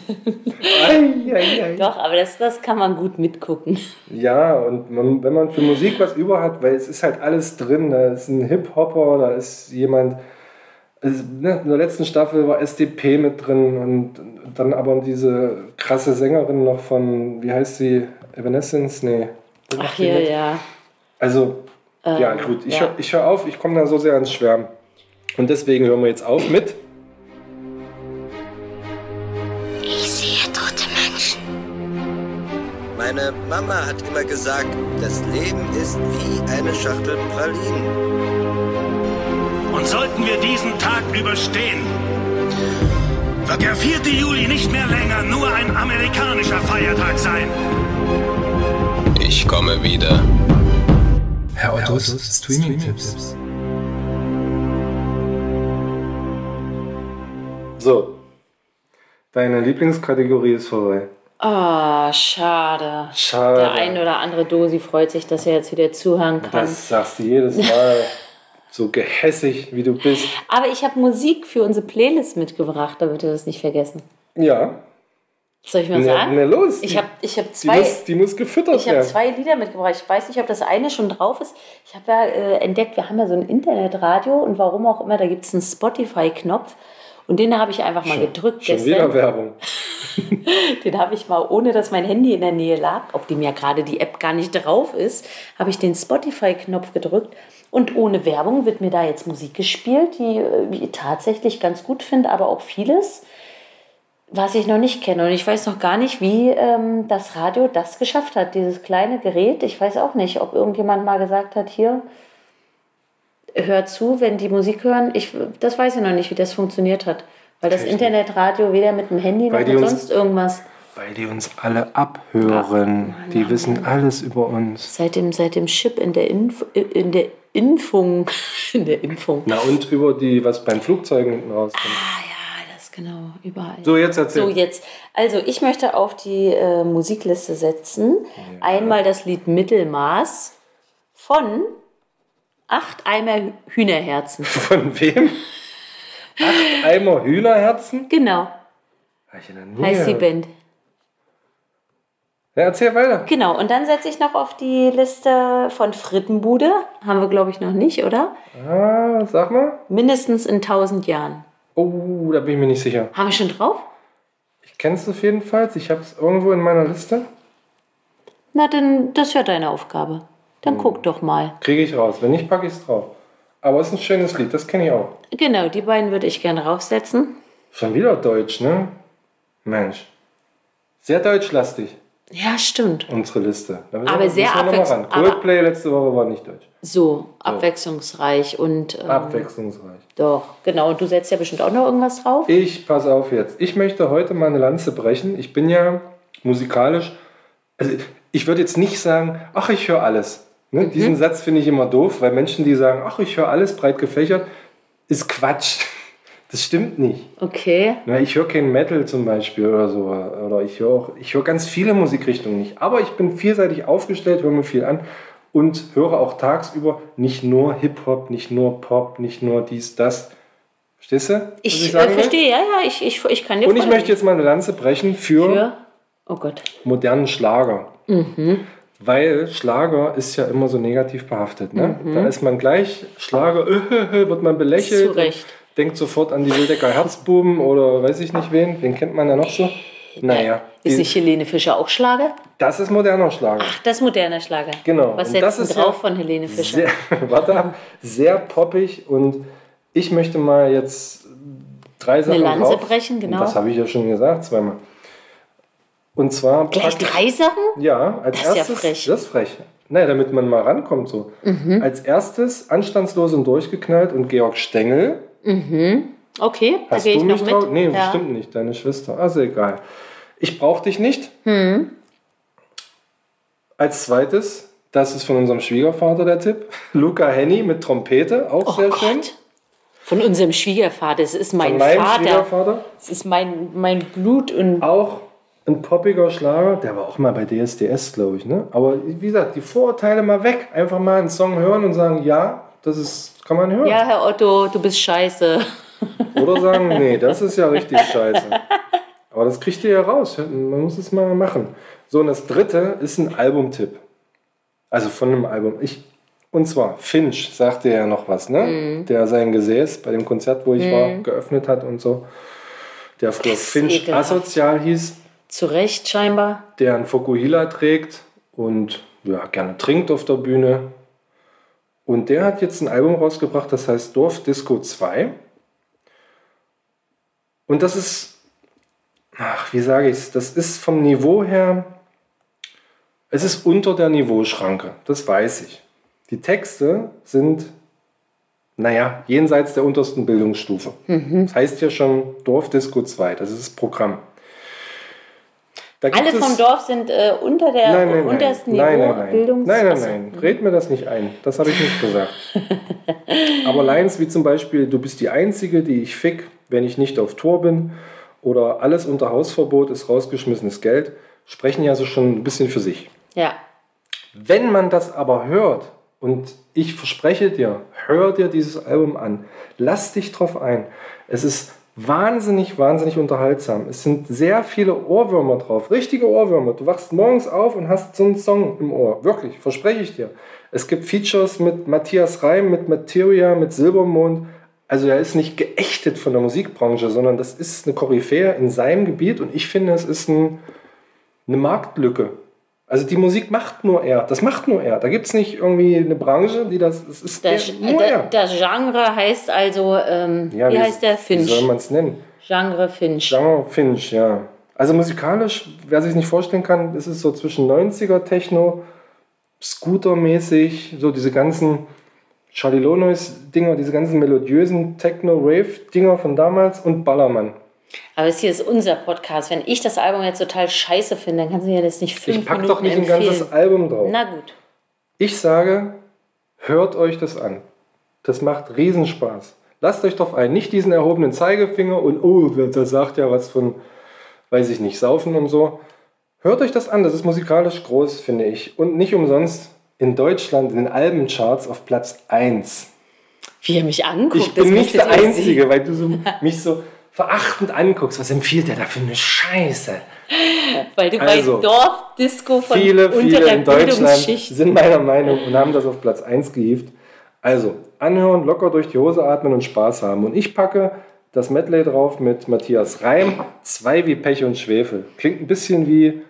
Ei, ei, ei. Doch, aber das, das kann man gut mitgucken. Ja, und man, wenn man für Musik was über hat, weil es ist halt alles drin, da ist ein Hip-Hopper, da ist jemand, also, ne, in der letzten Staffel war SDP mit drin und dann aber diese krasse Sängerin noch von, wie heißt sie, Evanescence? Nee. Ach hier, mit? ja. Also, ja, gut, ich ja. höre ich hör auf, ich komme da so sehr ans Schwärmen. Und deswegen hören wir jetzt auf mit Ich sehe tote Menschen. Meine Mama hat immer gesagt, das Leben ist wie eine Schachtel Pralinen. Und sollten wir diesen Tag überstehen, wird der 4. Juli nicht mehr länger nur ein amerikanischer Feiertag sein. Ich komme wieder. Herr Ottos Streaming-Tipps. So. Deine Lieblingskategorie ist vorbei. Ah, schade. Schade. Der ein oder andere Dosi freut sich, dass er jetzt wieder zuhören kann. Das sagst du jedes Mal. so gehässig, wie du bist. Aber ich habe Musik für unsere Playlist mitgebracht, damit wir das nicht vergessen. Ja. Soll ich mal sagen? na los. Ich habe ich hab die, zwei. muss, die muss gefüttert Ich habe werden. zwei Lieder mitgebracht. Ich weiß nicht, ob das eine schon drauf ist. Ich habe ja äh, entdeckt, wir haben ja so ein Internetradio und warum auch immer, da gibt es einen Spotify-Knopf. Und den habe ich einfach mal gedrückt Schon wieder gestern. Werbung. Den habe ich mal, ohne dass mein Handy in der Nähe lag, auf dem ja gerade die App gar nicht drauf ist, habe ich den Spotify-Knopf gedrückt. Und ohne Werbung wird mir da jetzt Musik gespielt, die äh, ich tatsächlich ganz gut finde, aber auch vieles, was ich noch nicht kenne. Und ich weiß noch gar nicht, wie ähm, das Radio das geschafft hat, dieses kleine Gerät. Ich weiß auch nicht, ob irgendjemand mal gesagt hat, hier, hör zu, wenn die Musik hören. Ich, das weiß ich noch nicht, wie das funktioniert hat. Weil das Internetradio weder mit dem Handy noch mit sonst irgendwas. Weil die uns alle abhören. die wissen alles über uns. Seit dem, seit dem Chip in der, Inf in der Impfung. In der Impfung. Na und über die, was beim Flugzeugen hinten rauskommt. Ah genau, überall. So, jetzt erzähl. So, jetzt. Also, ich möchte auf die äh, Musikliste setzen. Einmal das Lied Mittelmaß von Acht Eimer Hühnerherzen. Von wem? Acht Eimer Hühnerherzen? Genau, ja heißt die. Band. Ja, erzähl weiter. Genau, und dann setze ich noch auf die Liste von Frittenbude. Haben wir, glaube ich, noch nicht, oder? Ah, sag mal. Mindestens in 1000 Jahren. Oh, da bin ich mir nicht sicher. Haben wir schon drauf? Ich kenne es auf jeden Fall. Ich habe es irgendwo in meiner Liste. Na, dann, das ist ja deine Aufgabe. Dann guck doch mal. Kriege ich raus. Wenn nicht, packe ich es drauf. Aber es ist ein schönes Lied, das kenne ich auch. Genau, die beiden würde ich gerne raufsetzen. Schon wieder Deutsch, ne? Mensch. Sehr deutschlastig, Ja, stimmt. unsere Liste. Da müssen Aber sehr müssen wir noch mal abwechsl- ran. aber- Coldplay letzte Woche war nicht deutsch. So, abwechslungsreich und ähm, Abwechslungsreich. doch, genau. Du setzt ja bestimmt auch noch irgendwas drauf. Ich, pass auf jetzt. Ich möchte heute mal eine Lanze brechen. Ich bin ja musikalisch. Also ich würde jetzt nicht sagen, ach, ich höre alles. Mhm. Ne? Diesen Satz finde ich immer doof, weil Menschen, die sagen, ach, ich höre alles breit gefächert, ist Quatsch. Das stimmt nicht. Okay. Na, ich höre kein Metal zum Beispiel oder so. Oder ich höre auch, ich höre ganz viele Musikrichtungen nicht. Aber ich bin vielseitig aufgestellt, höre mir viel an und höre auch tagsüber nicht nur Hip-Hop, nicht nur Pop, nicht nur dies, das. Verstehst du? was Ich, äh, verstehe, ja, ja, ich, ich, ich kann dir Und ich möchte jetzt mal eine Lanze brechen für, Für? Oh modernen Schlager. Mhm. Weil Schlager ist ja immer so negativ behaftet. Ne? Da ist man gleich, Schlager, wird man belächelt. Mhm. Zu Recht. Denkt sofort an die Wildecker Herzbuben oder weiß ich nicht wen. Wen kennt man da noch so? Naja, Ist nicht Helene Fischer auch Schlager? das ist moderner Schlager. Ach, das ist moderner Schlager. Genau. Was Und setzt das ist drauf ja von Helene Fischer? Sehr, warte sehr poppig und ich möchte mal jetzt drei Sachen Lanze drauf. brechen, genau. Das habe ich ja schon gesagt, zweimal. Und zwar Gleich drei Sachen? Ja, als Das ist ja erstes. frech. Das ist frech. Naja, damit man mal rankommt so. Mhm. Als erstes anstandslos und durchgeknallt und Georg Stengel. Okay, da Hast gehe du ich noch drauf? mit. Nee, ja. stimmt nicht, deine Schwester. Also egal. Ich brauch dich nicht. Hm. Als zweites, das ist von unserem Schwiegervater der Tipp. Luca Henny mit Trompete, auch Oh sehr Gott. schön. Von unserem Schwiegervater. Es ist mein Von meinem Vater. Schwiegervater. Es ist mein, mein Blut und Auch ein poppiger Schlager, der war auch mal bei DSDS, glaube ich. Ne? Aber wie gesagt, die Vorurteile mal weg. Einfach mal einen Song hören und sagen, ja, das ist, kann man hören. ja, Herr Otto, du bist scheiße. Oder sagen, nee, das ist ja richtig scheiße. Aber das kriegt ihr ja raus. Man muss es mal machen. So, und das dritte ist ein Albumtipp. Also von einem Album. Ich, und zwar Finch sagte ja noch was, ne? Mhm. Der sein Gesäß bei dem Konzert, wo ich war, geöffnet hat und so. Der früher Finch ekelhaft. asozial hieß, Zu Recht scheinbar. der einen Fokuhila trägt und ja, gerne trinkt auf der Bühne. Und der hat jetzt ein Album rausgebracht, das heißt Dorf Disco 2. Und das ist, ach, wie sage ich es, das ist vom Niveau her, es ist unter der Niveauschranke, das weiß ich. Die Texte sind, naja, jenseits der untersten Bildungsstufe. Das heißt ja schon Dorf Disco 2, das ist das Programm. Alle vom Dorf sind äh, unter der Nein, nein, nein. untersten Niveau nein, nein, nein. Bildungs Nein, nein, Achso. nein. Red mir das nicht ein. Das habe ich nicht gesagt. Aber Lines wie zum Beispiel, du bist die Einzige, die ich fick, wenn ich nicht auf Tour bin. Oder alles unter Hausverbot ist rausgeschmissenes Geld, sprechen ja so schon ein bisschen für sich. Ja. Wenn man das aber hört, und ich verspreche dir, hör dir dieses Album an, lass dich drauf ein. Es ist wahnsinnig, wahnsinnig unterhaltsam. Es sind sehr viele Ohrwürmer drauf, richtige Ohrwürmer. Du wachst morgens auf und hast so einen Song im Ohr. Wirklich, verspreche ich dir. Es gibt Features mit Matthias Reim, mit Materia, mit Silbermond. Also er ist nicht geächtet von der Musikbranche, sondern das ist eine Koryphäe in seinem Gebiet und ich finde, es ist ein, eine Marktlücke. Also die Musik macht nur er. Das macht nur er. Da gibt es nicht irgendwie eine Branche, die das. Es ist Das, er, nur da- er. das Genre heißt also, ähm, Ja, wie heißt der? Wie soll Finch. man es nennen? Genre Finch. Genre Finch, ja. Also musikalisch, wer sich nicht vorstellen kann, ist es so zwischen 90er Techno, Scooter-mäßig, so diese ganzen Charlie Lonois-Dinger, diese ganzen melodiösen Techno-Rave-Dinger von damals und Ballermann. Aber es hier ist unser Podcast. Wenn ich das Album jetzt total scheiße finde, dann kannst du mir das nicht fünf Ich pack Minuten doch nicht ein empfehlen. ganzes Album drauf. Na gut. Ich sage, hört euch das an. Das macht Riesenspaß. Lasst euch drauf ein. Nicht diesen erhobenen Zeigefinger und, oh, das sagt ja was von, weiß ich nicht, Saufen und so. Hört euch das an. Das ist musikalisch groß, finde ich. Und nicht umsonst in Deutschland in den Albencharts auf Platz 1. Wie er mich anguckt. Ich bin nicht der Einzige, sehen. weil du so, mich so verachtend anguckst. Was empfiehlt der da für eine Scheiße? Weil du Also, bei Dorfdisco von Viele, viele in Deutschland sind meiner Meinung und haben das auf Platz 1 gehievt. Also, anhören, locker durch die Hose atmen und Spaß haben. Und ich packe das Medley drauf mit Matthias Reim, zwei wie Pech und Schwefel. Klingt ein bisschen wie,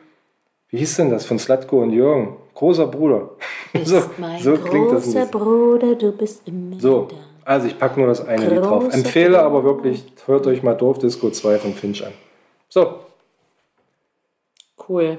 wie hieß denn das, von Slatko und Jürgen? Großer Bruder. So, so klingt das ein großer bisschen. Bruder, du bist immer So. Also ich packe nur das eine Lied drauf. Empfehle aber wirklich, hört euch mal Dorfdisco 2 von Finch an. So, Cool.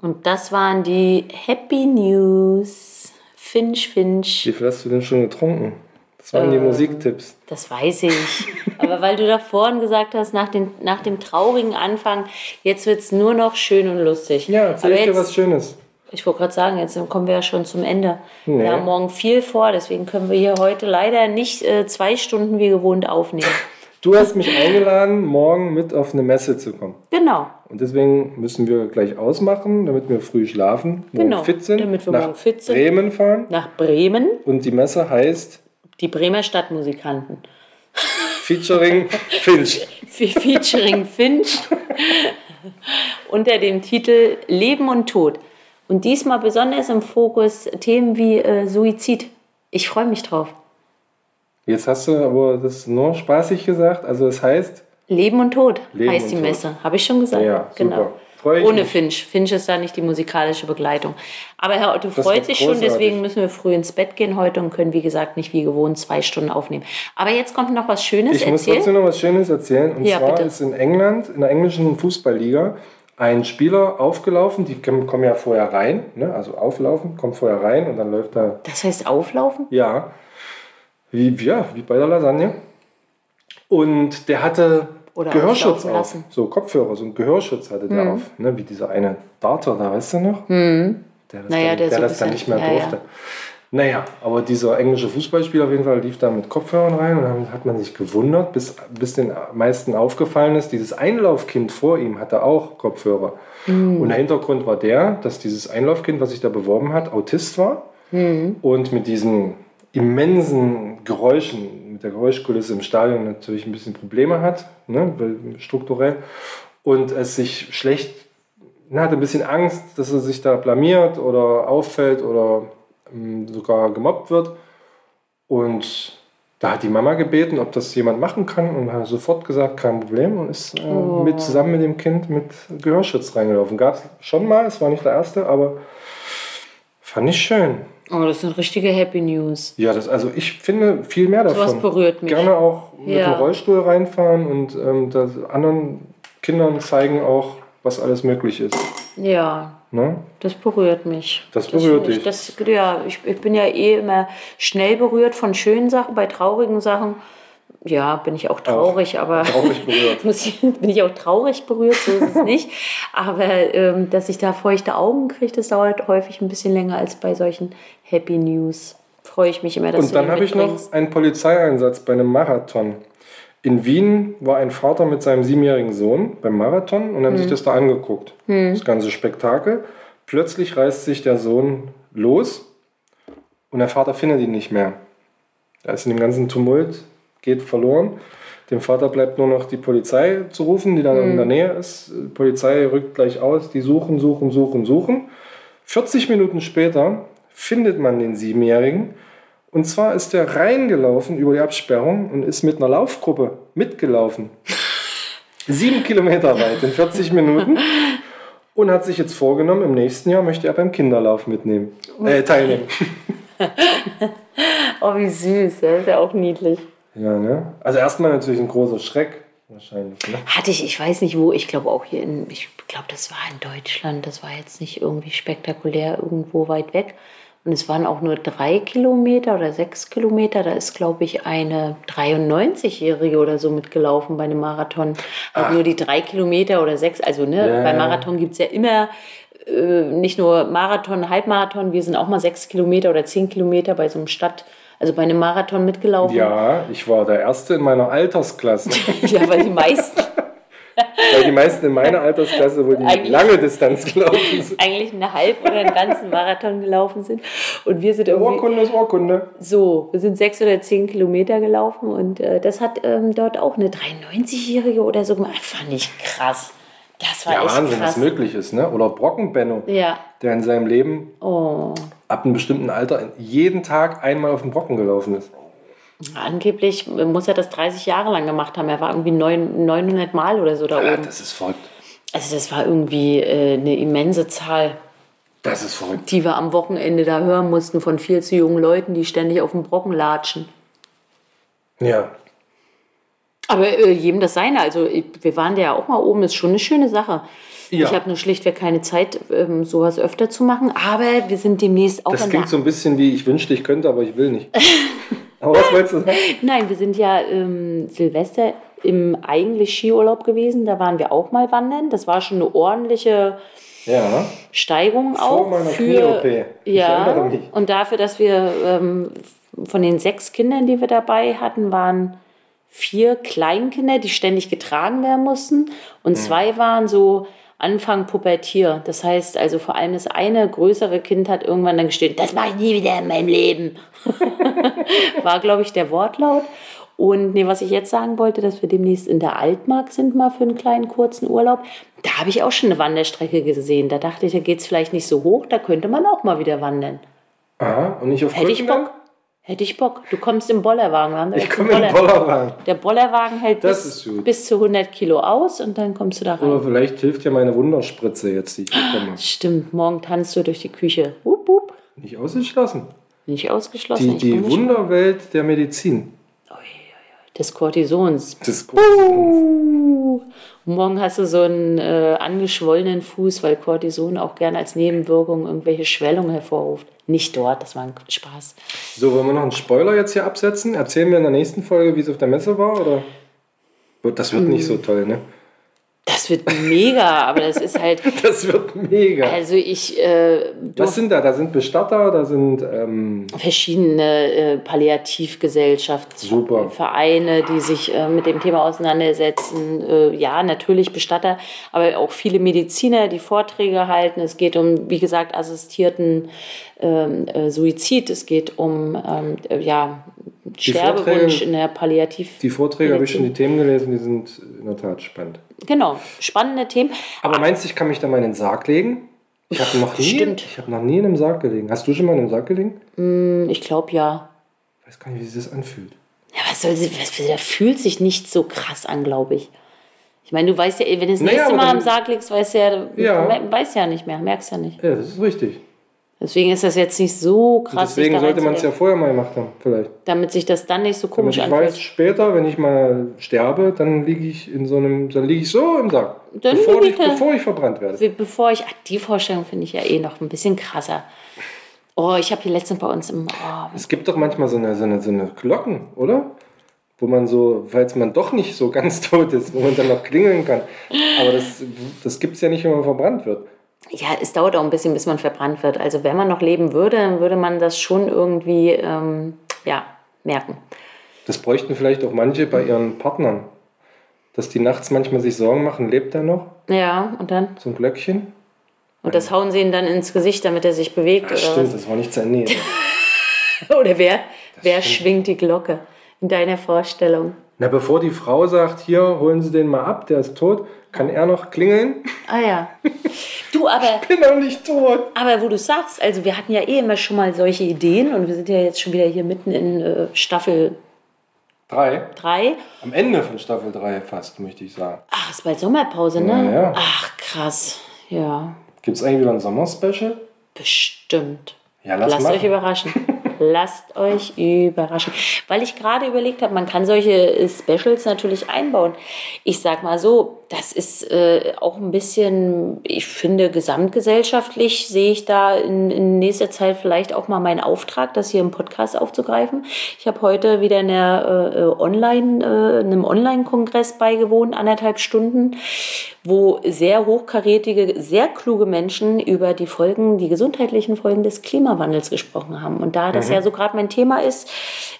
Und das waren die Happy News. Finch, Finch. wie viel hast du denn schon getrunken? Das waren die Ähm, Musiktipps. Das weiß ich. Aber weil du da vorhin gesagt hast, nach, den, nach dem traurigen Anfang, jetzt wird es nur noch schön und lustig. Ja, erzähl dir was Schönes. Ich wollte gerade sagen, jetzt kommen wir ja schon zum Ende. Nee. Wir haben morgen viel vor, deswegen können wir hier heute leider nicht äh, zwei Stunden wie gewohnt aufnehmen. Du hast mich eingeladen, morgen mit auf eine Messe zu kommen. Genau. Und deswegen müssen wir gleich ausmachen, damit wir früh schlafen, morgen Genau, fit sind, damit wir nach morgen fit sind. Bremen fahren. Nach Bremen, Und die Messe heißt die Bremer Stadtmusikanten. Featuring Finch. Fe- Featuring Finch unter dem Titel Leben und Tod. Und diesmal besonders im Fokus Themen wie äh, Suizid. Ich freue mich drauf. Jetzt hast du aber das nur spaßig gesagt. Also es heißt, Leben und Tod Leben heißt und die Tod. Messe. Habe ich schon gesagt? Ja, genau. Ohne mich. Finch. Finch ist da nicht die musikalische Begleitung. Aber Herr Otto freut wird sich schon, großartig. deswegen müssen wir früh ins Bett gehen heute und können, wie gesagt, nicht wie gewohnt zwei Stunden aufnehmen. Aber jetzt kommt noch was Schönes. ich muss Erzähl. trotzdem noch was Schönes erzählen. Und Ja, zwar bitte. ist in England, in der englischen Fußballliga, ein Spieler aufgelaufen. Die kommen ja vorher rein. Ne? Also auflaufen, kommt vorher rein und dann läuft er Das heißt auflaufen? Ja, wie, ja, wie bei der Lasagne. Und der hatte Oder Gehörschutz auf. lassen. So Kopfhörer, so einen Gehörschutz hatte der auf. Ne, wie dieser eine Darter da, weißt du noch? Der das Naja, dann, der der so das dann nicht mehr ja, ja. Naja, aber dieser englische Fußballspieler auf jeden Fall lief da mit Kopfhörern rein und dann hat man sich gewundert, bis, bis den meisten aufgefallen ist, dieses Einlaufkind vor ihm hatte auch Kopfhörer. Und der Hintergrund war der, dass dieses Einlaufkind, was sich da beworben hat, Autist war und mit diesen immensen Geräuschen, mit der Geräuschkulisse im Stadion natürlich ein bisschen Probleme hat, ne, strukturell, und es sich schlecht, na, hatte ein bisschen Angst, dass er sich da blamiert oder auffällt oder sogar gemobbt wird. Und da hat die Mama gebeten, ob das jemand machen kann und hat sofort gesagt, kein Problem und ist äh, mit, zusammen mit dem Kind mit Gehörschutz reingelaufen. Gab es schon mal, es war nicht der erste, aber fand ich schön. Oh, das sind richtige Happy News. Ja, das, also ich finde viel mehr davon. Sowas berührt mich. Gerne auch mit Ja. dem Rollstuhl reinfahren und ähm, anderen Kindern zeigen auch, was alles möglich ist. Ja, Ne? das berührt mich. Das berührt ich, dich. Das, ja, ich, ich bin ja eh immer schnell berührt von schönen Sachen. Bei traurigen Sachen, ja, bin ich auch traurig, aber Traurig berührt. ich, bin ich auch traurig berührt, so ist es nicht. Aber ähm, dass ich da feuchte Augen kriege, das dauert häufig ein bisschen länger als bei solchen Happy News. Freue ich mich immer, dass Und dann habe ich noch einen Polizeieinsatz bei einem Marathon. In Wien war ein Vater mit seinem siebenjährigen Sohn beim Marathon und haben Hm. sich das da angeguckt. Das ganze Spektakel. Plötzlich reißt sich der Sohn los und der Vater findet ihn nicht mehr. Er ist in dem ganzen Tumult, geht verloren. Dem Vater bleibt nur noch die Polizei zu rufen, die dann Hm. in der Nähe ist. Die Polizei rückt gleich aus, die suchen, suchen, suchen, suchen. 40 Minuten später findet man den Siebenjährigen. Und zwar ist er reingelaufen über die Absperrung und ist mit einer Laufgruppe mitgelaufen. Sieben Kilometer weit in 40 Minuten. Und hat sich jetzt vorgenommen, im nächsten Jahr möchte er beim Kinderlauf mitnehmen, äh, teilnehmen. Oh, wie süß, das ist ja auch niedlich. Ja, ne? Also erstmal natürlich ein großer Schreck, wahrscheinlich. Ne? Hatte ich, ich weiß nicht wo, ich glaube auch hier in, ich glaube, das war in Deutschland, das war jetzt nicht irgendwie spektakulär irgendwo weit weg. Und es waren auch nur drei Kilometer oder sechs Kilometer. Da ist, glaube ich, eine 93-Jährige oder so mitgelaufen bei einem Marathon. Halt nur die drei Kilometer oder sechs. Also, ne, Ja, bei. Marathon gibt es ja immer äh, nicht nur Marathon, Halbmarathon. Wir sind auch mal sechs Kilometer oder zehn Kilometer bei so einem Stadt, also bei einem Marathon mitgelaufen. Ja, ich war der Erste in meiner Altersklasse. ja weil die meisten Weil die meisten in meiner Altersklasse wohl die Eigentlich- lange Distanz gelaufen sind. eigentlich einen halb oder einen ganzen Marathon gelaufen sind. Und wir sind irgendwie Urkunde ist Urkunde. so, wir sind sechs oder zehn Kilometer gelaufen und äh, das hat ähm, dort auch eine 93-Jährige oder so gemacht. Fand ich krass. Das war Ja, echt Wahnsinn, krass. was möglich ist. Ne? Oder Brockenbenno, Ja. der in seinem Leben Oh. ab einem bestimmten Alter jeden Tag einmal auf den Brocken gelaufen ist. Angeblich muss er das 30 Jahre lang gemacht haben. Er war irgendwie neun- 900 Mal oder so da Ja, oben. das ist verrückt. Also das war irgendwie äh, eine immense Zahl, Das ist verrückt. die wir am Wochenende da hören mussten von viel zu jungen Leuten, die ständig auf dem Brocken latschen. Ja. Aber äh, jedem das seine. Also wir waren da ja auch mal oben, ist schon eine schöne Sache. Ja. Ich habe nur schlichtweg keine Zeit, ähm, sowas öfter zu machen. Aber wir sind demnächst auch Das in klingt so ein bisschen wie, ich wünschte, ich könnte, aber ich will nicht. aber was wolltest du sagen? Nein, wir sind ja ähm, Silvester im eigentlich Skiurlaub gewesen. Da waren wir auch mal wandern. Das war schon eine ordentliche Ja. Steigung Vor auch. meiner für, ja, und dafür, dass wir ähm, von den sechs Kindern, die wir dabei hatten, waren vier Kleinkinder, die ständig getragen werden mussten. Mhm. Und zwei waren so Anfang Pubertier. Das heißt also vor allem das eine größere Kind hat irgendwann dann gestehen, das mache ich nie wieder in meinem Leben. War, glaube ich, der Wortlaut. Und nee, was ich jetzt sagen wollte, dass wir demnächst in der Altmark sind, mal für einen kleinen kurzen Urlaub. Da habe ich auch schon eine Wanderstrecke gesehen. Da dachte ich, da geht es vielleicht nicht so hoch, da könnte man auch mal wieder wandern. Aha, und nicht auf Hätte ich? Bock. Hätte ich Bock. Du kommst im Bollerwagen. Da Ich jetzt komme in den Bollerwagen. Der Bollerwagen hält bis, bis zu 100 Kilo aus und dann kommst du da rein. Aber vielleicht hilft ja meine Wunderspritze jetzt, die ich bekomme. Stimmt, morgen tanzt du durch die Küche. Wupp, wupp. Nicht ausgeschlossen. Nicht ausgeschlossen. Die, die. Wunderwelt der Medizin. des Cortisons. Das ist gut. Morgen hast du so einen äh, angeschwollenen Fuß, weil Cortison auch gerne als Nebenwirkung irgendwelche Schwellungen hervorruft. Nicht dort, das war ein Spaß. So, wollen wir noch einen Spoiler jetzt hier absetzen? Erzählen wir in der nächsten Folge, wie es auf der Messe war? Oder? Das wird nicht so Hm. toll, ne? Das wird mega, aber das ist halt, Das wird mega. also ich, äh, Was sind da? Da sind Bestatter, da sind. Ähm, verschiedene äh, Palliativgesellschaftsvereine, die sich äh, mit dem Thema auseinandersetzen. Äh, ja, natürlich Bestatter, aber auch viele Mediziner, die Vorträge halten. Es geht um, wie gesagt, assistierten äh, Suizid. Es geht um ähm, äh, ja, Sterbewunsch Vorträge- in der Palliativ. die Vorträge habe ich schon die. Themen gelesen, die sind in der Tat spannend. Genau, spannende Themen. Aber meinst du, ich kann mich da mal in den Sarg legen? Ich habe noch, nie- Stimmt. ich hab noch nie in einem Sarg gelegen. Hast du schon mal in einem Sarg gelegen? Ich glaube ja. Ich weiß gar nicht, wie sich das anfühlt. Ja, was soll sie, der fühlt sich nicht so krass an, glaube ich. Ich meine, du weißt ja, wenn du das Naja, nächste Mal dann- am Sarg liegst, weißt du ja, Ja. du weißt ja nicht mehr, merkst ja nicht. Ja, das ist richtig. Deswegen ist das jetzt nicht so Und krass, sich deswegen sollte man es ja vorher mal gemacht haben, vielleicht. damit sich das dann nicht so Damit komisch ich anfühlt. weiß, später, wenn ich mal sterbe, dann liege ich in so einem, dann liege ich so im Sarg. Dann bevor, ich, ich bevor ich verbrannt werde. Bevor ich, ach, die Vorstellung finde ich ja eh noch ein bisschen krasser. Oh, ich habe hier letztens bei uns im, oh, Es gibt doch manchmal so eine, so eine, so eine Glocken, oder? Wo man so, falls man doch nicht so ganz tot ist, wo man dann noch klingeln kann. Aber das, das gibt es ja nicht, wenn man verbrannt wird. Ja, es dauert auch ein bisschen, bis man verbrannt wird. Also wenn man noch leben würde, dann würde man das schon irgendwie, ähm, ja, merken. Das bräuchten vielleicht auch manche bei ihren Partnern. Dass die nachts manchmal sich Sorgen machen, lebt er noch? Ja, und dann? So ein Glöckchen? Und das hauen sie ihm dann ins Gesicht, damit er sich bewegt Das oder stimmt, das war nicht zu Ende. was? Oder wer, wer schwingt die Glocke in deiner Vorstellung? Na, bevor die Frau sagt, hier, holen Sie den mal ab, der ist tot, kann er noch klingeln? Ah ja. Du, aber, Bin doch nicht tot. aber wo du sagst, also wir hatten ja eh immer schon mal solche Ideen und wir sind ja jetzt schon wieder hier mitten in äh, Staffel Drei. 3. Am Ende von Staffel 3 fast, möchte ich sagen. Ach, ist bald Sommerpause, ne? Ja, ja. Ach, krass. Ja, Gibt es eigentlich wieder ein Sommerspecial? bestimmt. Ja, lass Lasst machen. euch überraschen. Lasst euch überraschen. Weil ich gerade überlegt habe, man kann solche äh, Specials natürlich einbauen. Ich sag mal so, das ist äh, auch ein bisschen, ich finde, gesamtgesellschaftlich sehe ich da in, in nächster Zeit vielleicht auch mal meinen Auftrag, das hier im Podcast aufzugreifen. Ich habe heute wieder eine, äh, online, äh, einem Online-Kongress beigewohnt, anderthalb Stunden, wo sehr hochkarätige, sehr kluge Menschen über die Folgen, die gesundheitlichen Folgen des Klimawandels gesprochen haben. Und da das ja so gerade mein Thema ist,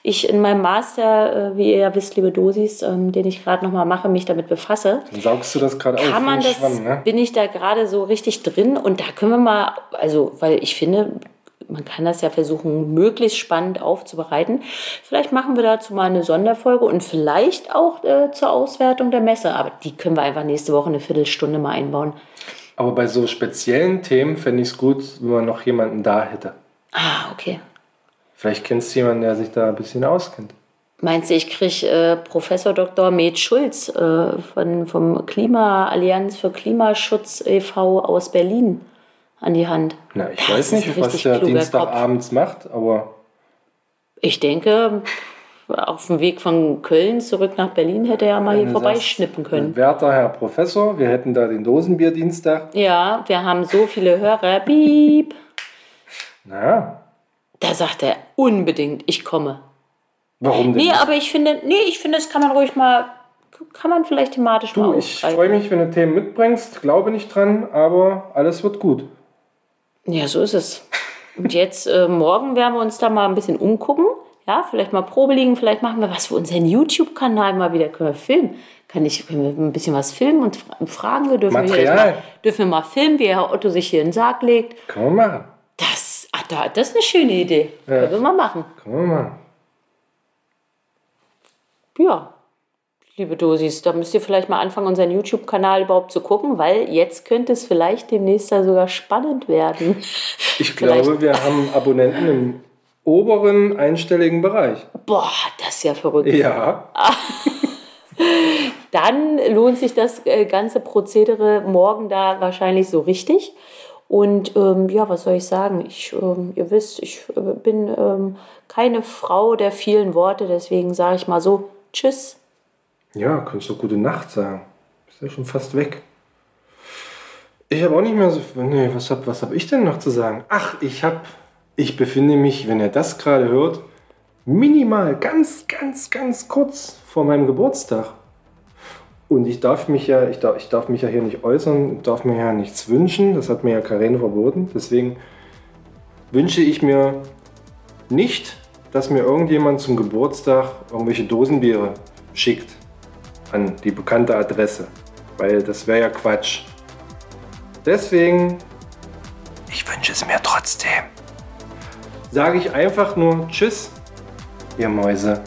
ich in meinem Master, äh, wie ihr ja wisst, liebe Dosis, ähm, den ich gerade nochmal mache, mich damit befasse, Dann saug saugst du das gerade auf. kann man das, Schwamm, ne? bin ich da gerade so richtig drin und da können wir mal, also, weil ich finde, man kann das ja versuchen, möglichst spannend aufzubereiten. Vielleicht machen wir dazu mal eine Sonderfolge und vielleicht auch äh, zur Auswertung der Messe. Aber die können wir einfach nächste Woche eine Viertelstunde mal einbauen. Aber bei so speziellen Themen fände ich es gut, wenn man noch jemanden da hätte. Ah, okay. Vielleicht kennst du jemanden, der sich da ein bisschen auskennt. Meinst du, ich kriege äh, Professor Dr. Med Schulz äh, von, vom Klimaallianz für Klimaschutz e.V. aus Berlin an die Hand? Na, ich Das weiß nicht, was der Dienstagabends macht, aber Ich denke, auf dem Weg von Köln zurück nach Berlin hätte er mal hier Wenn vorbeischnippen können. werter Herr Professor, wir hätten da den Dosenbierdienstag. Ja, wir haben so viele Hörer. Piep. Na, Da sagt er unbedingt, ich komme. warum denn? Nee, aber ich finde, nee, ich finde, das kann man ruhig mal, kann man vielleicht thematisch Du, mal ich freue mich, wenn du Themen mitbringst. Glaube nicht dran, aber alles wird gut. Ja, so ist es. Und jetzt, äh, morgen werden wir uns da mal ein bisschen umgucken. Ja, vielleicht mal Probe liegen, vielleicht machen wir was für unseren YouTube-Kanal mal wieder. Können wir filmen? Kann ich, können wir ein bisschen was filmen und fra- fragen? Wir dürfen, wir Material. mal, dürfen wir mal filmen, wie Herr Otto sich hier in den Sarg legt. Kann man machen. Das, da, das ist eine schöne Idee. Können wir mal machen. Kann man machen. Ja, liebe Dosis, da müsst ihr vielleicht mal anfangen, unseren YouTube-Kanal überhaupt zu gucken, weil jetzt könnte es vielleicht demnächst da sogar spannend werden. Ich glaube, wir haben Abonnenten im oberen einstelligen Bereich. Boah, das ist ja verrückt. Ja, Dann lohnt sich das äh, ganze Prozedere morgen da wahrscheinlich so richtig. Und ähm, ja, was soll ich sagen? Ich, ähm, ihr wisst, ich äh, bin ähm, keine Frau der vielen Worte, deswegen sage ich mal so, tschüss. ja, kannst du gute Nacht sagen. Ist ja schon fast weg. Ich habe auch nicht mehr so. Nee, was habe was hab ich denn noch zu sagen? Ach, ich habe. Ich befinde mich, wenn ihr das gerade hört, minimal, ganz, ganz, ganz kurz vor meinem Geburtstag. Und ich darf mich ja, ich darf, ich darf mich ja hier nicht äußern, darf mir ja nichts wünschen. Das hat mir ja Karen verboten. Deswegen wünsche ich mir nicht, dass mir irgendjemand zum Geburtstag irgendwelche Dosenbiere schickt an die bekannte Adresse. Weil das wäre ja Quatsch. Deswegen, ich wünsche es mir trotzdem. Sage ich einfach nur Tschüss, ihr Mäuse.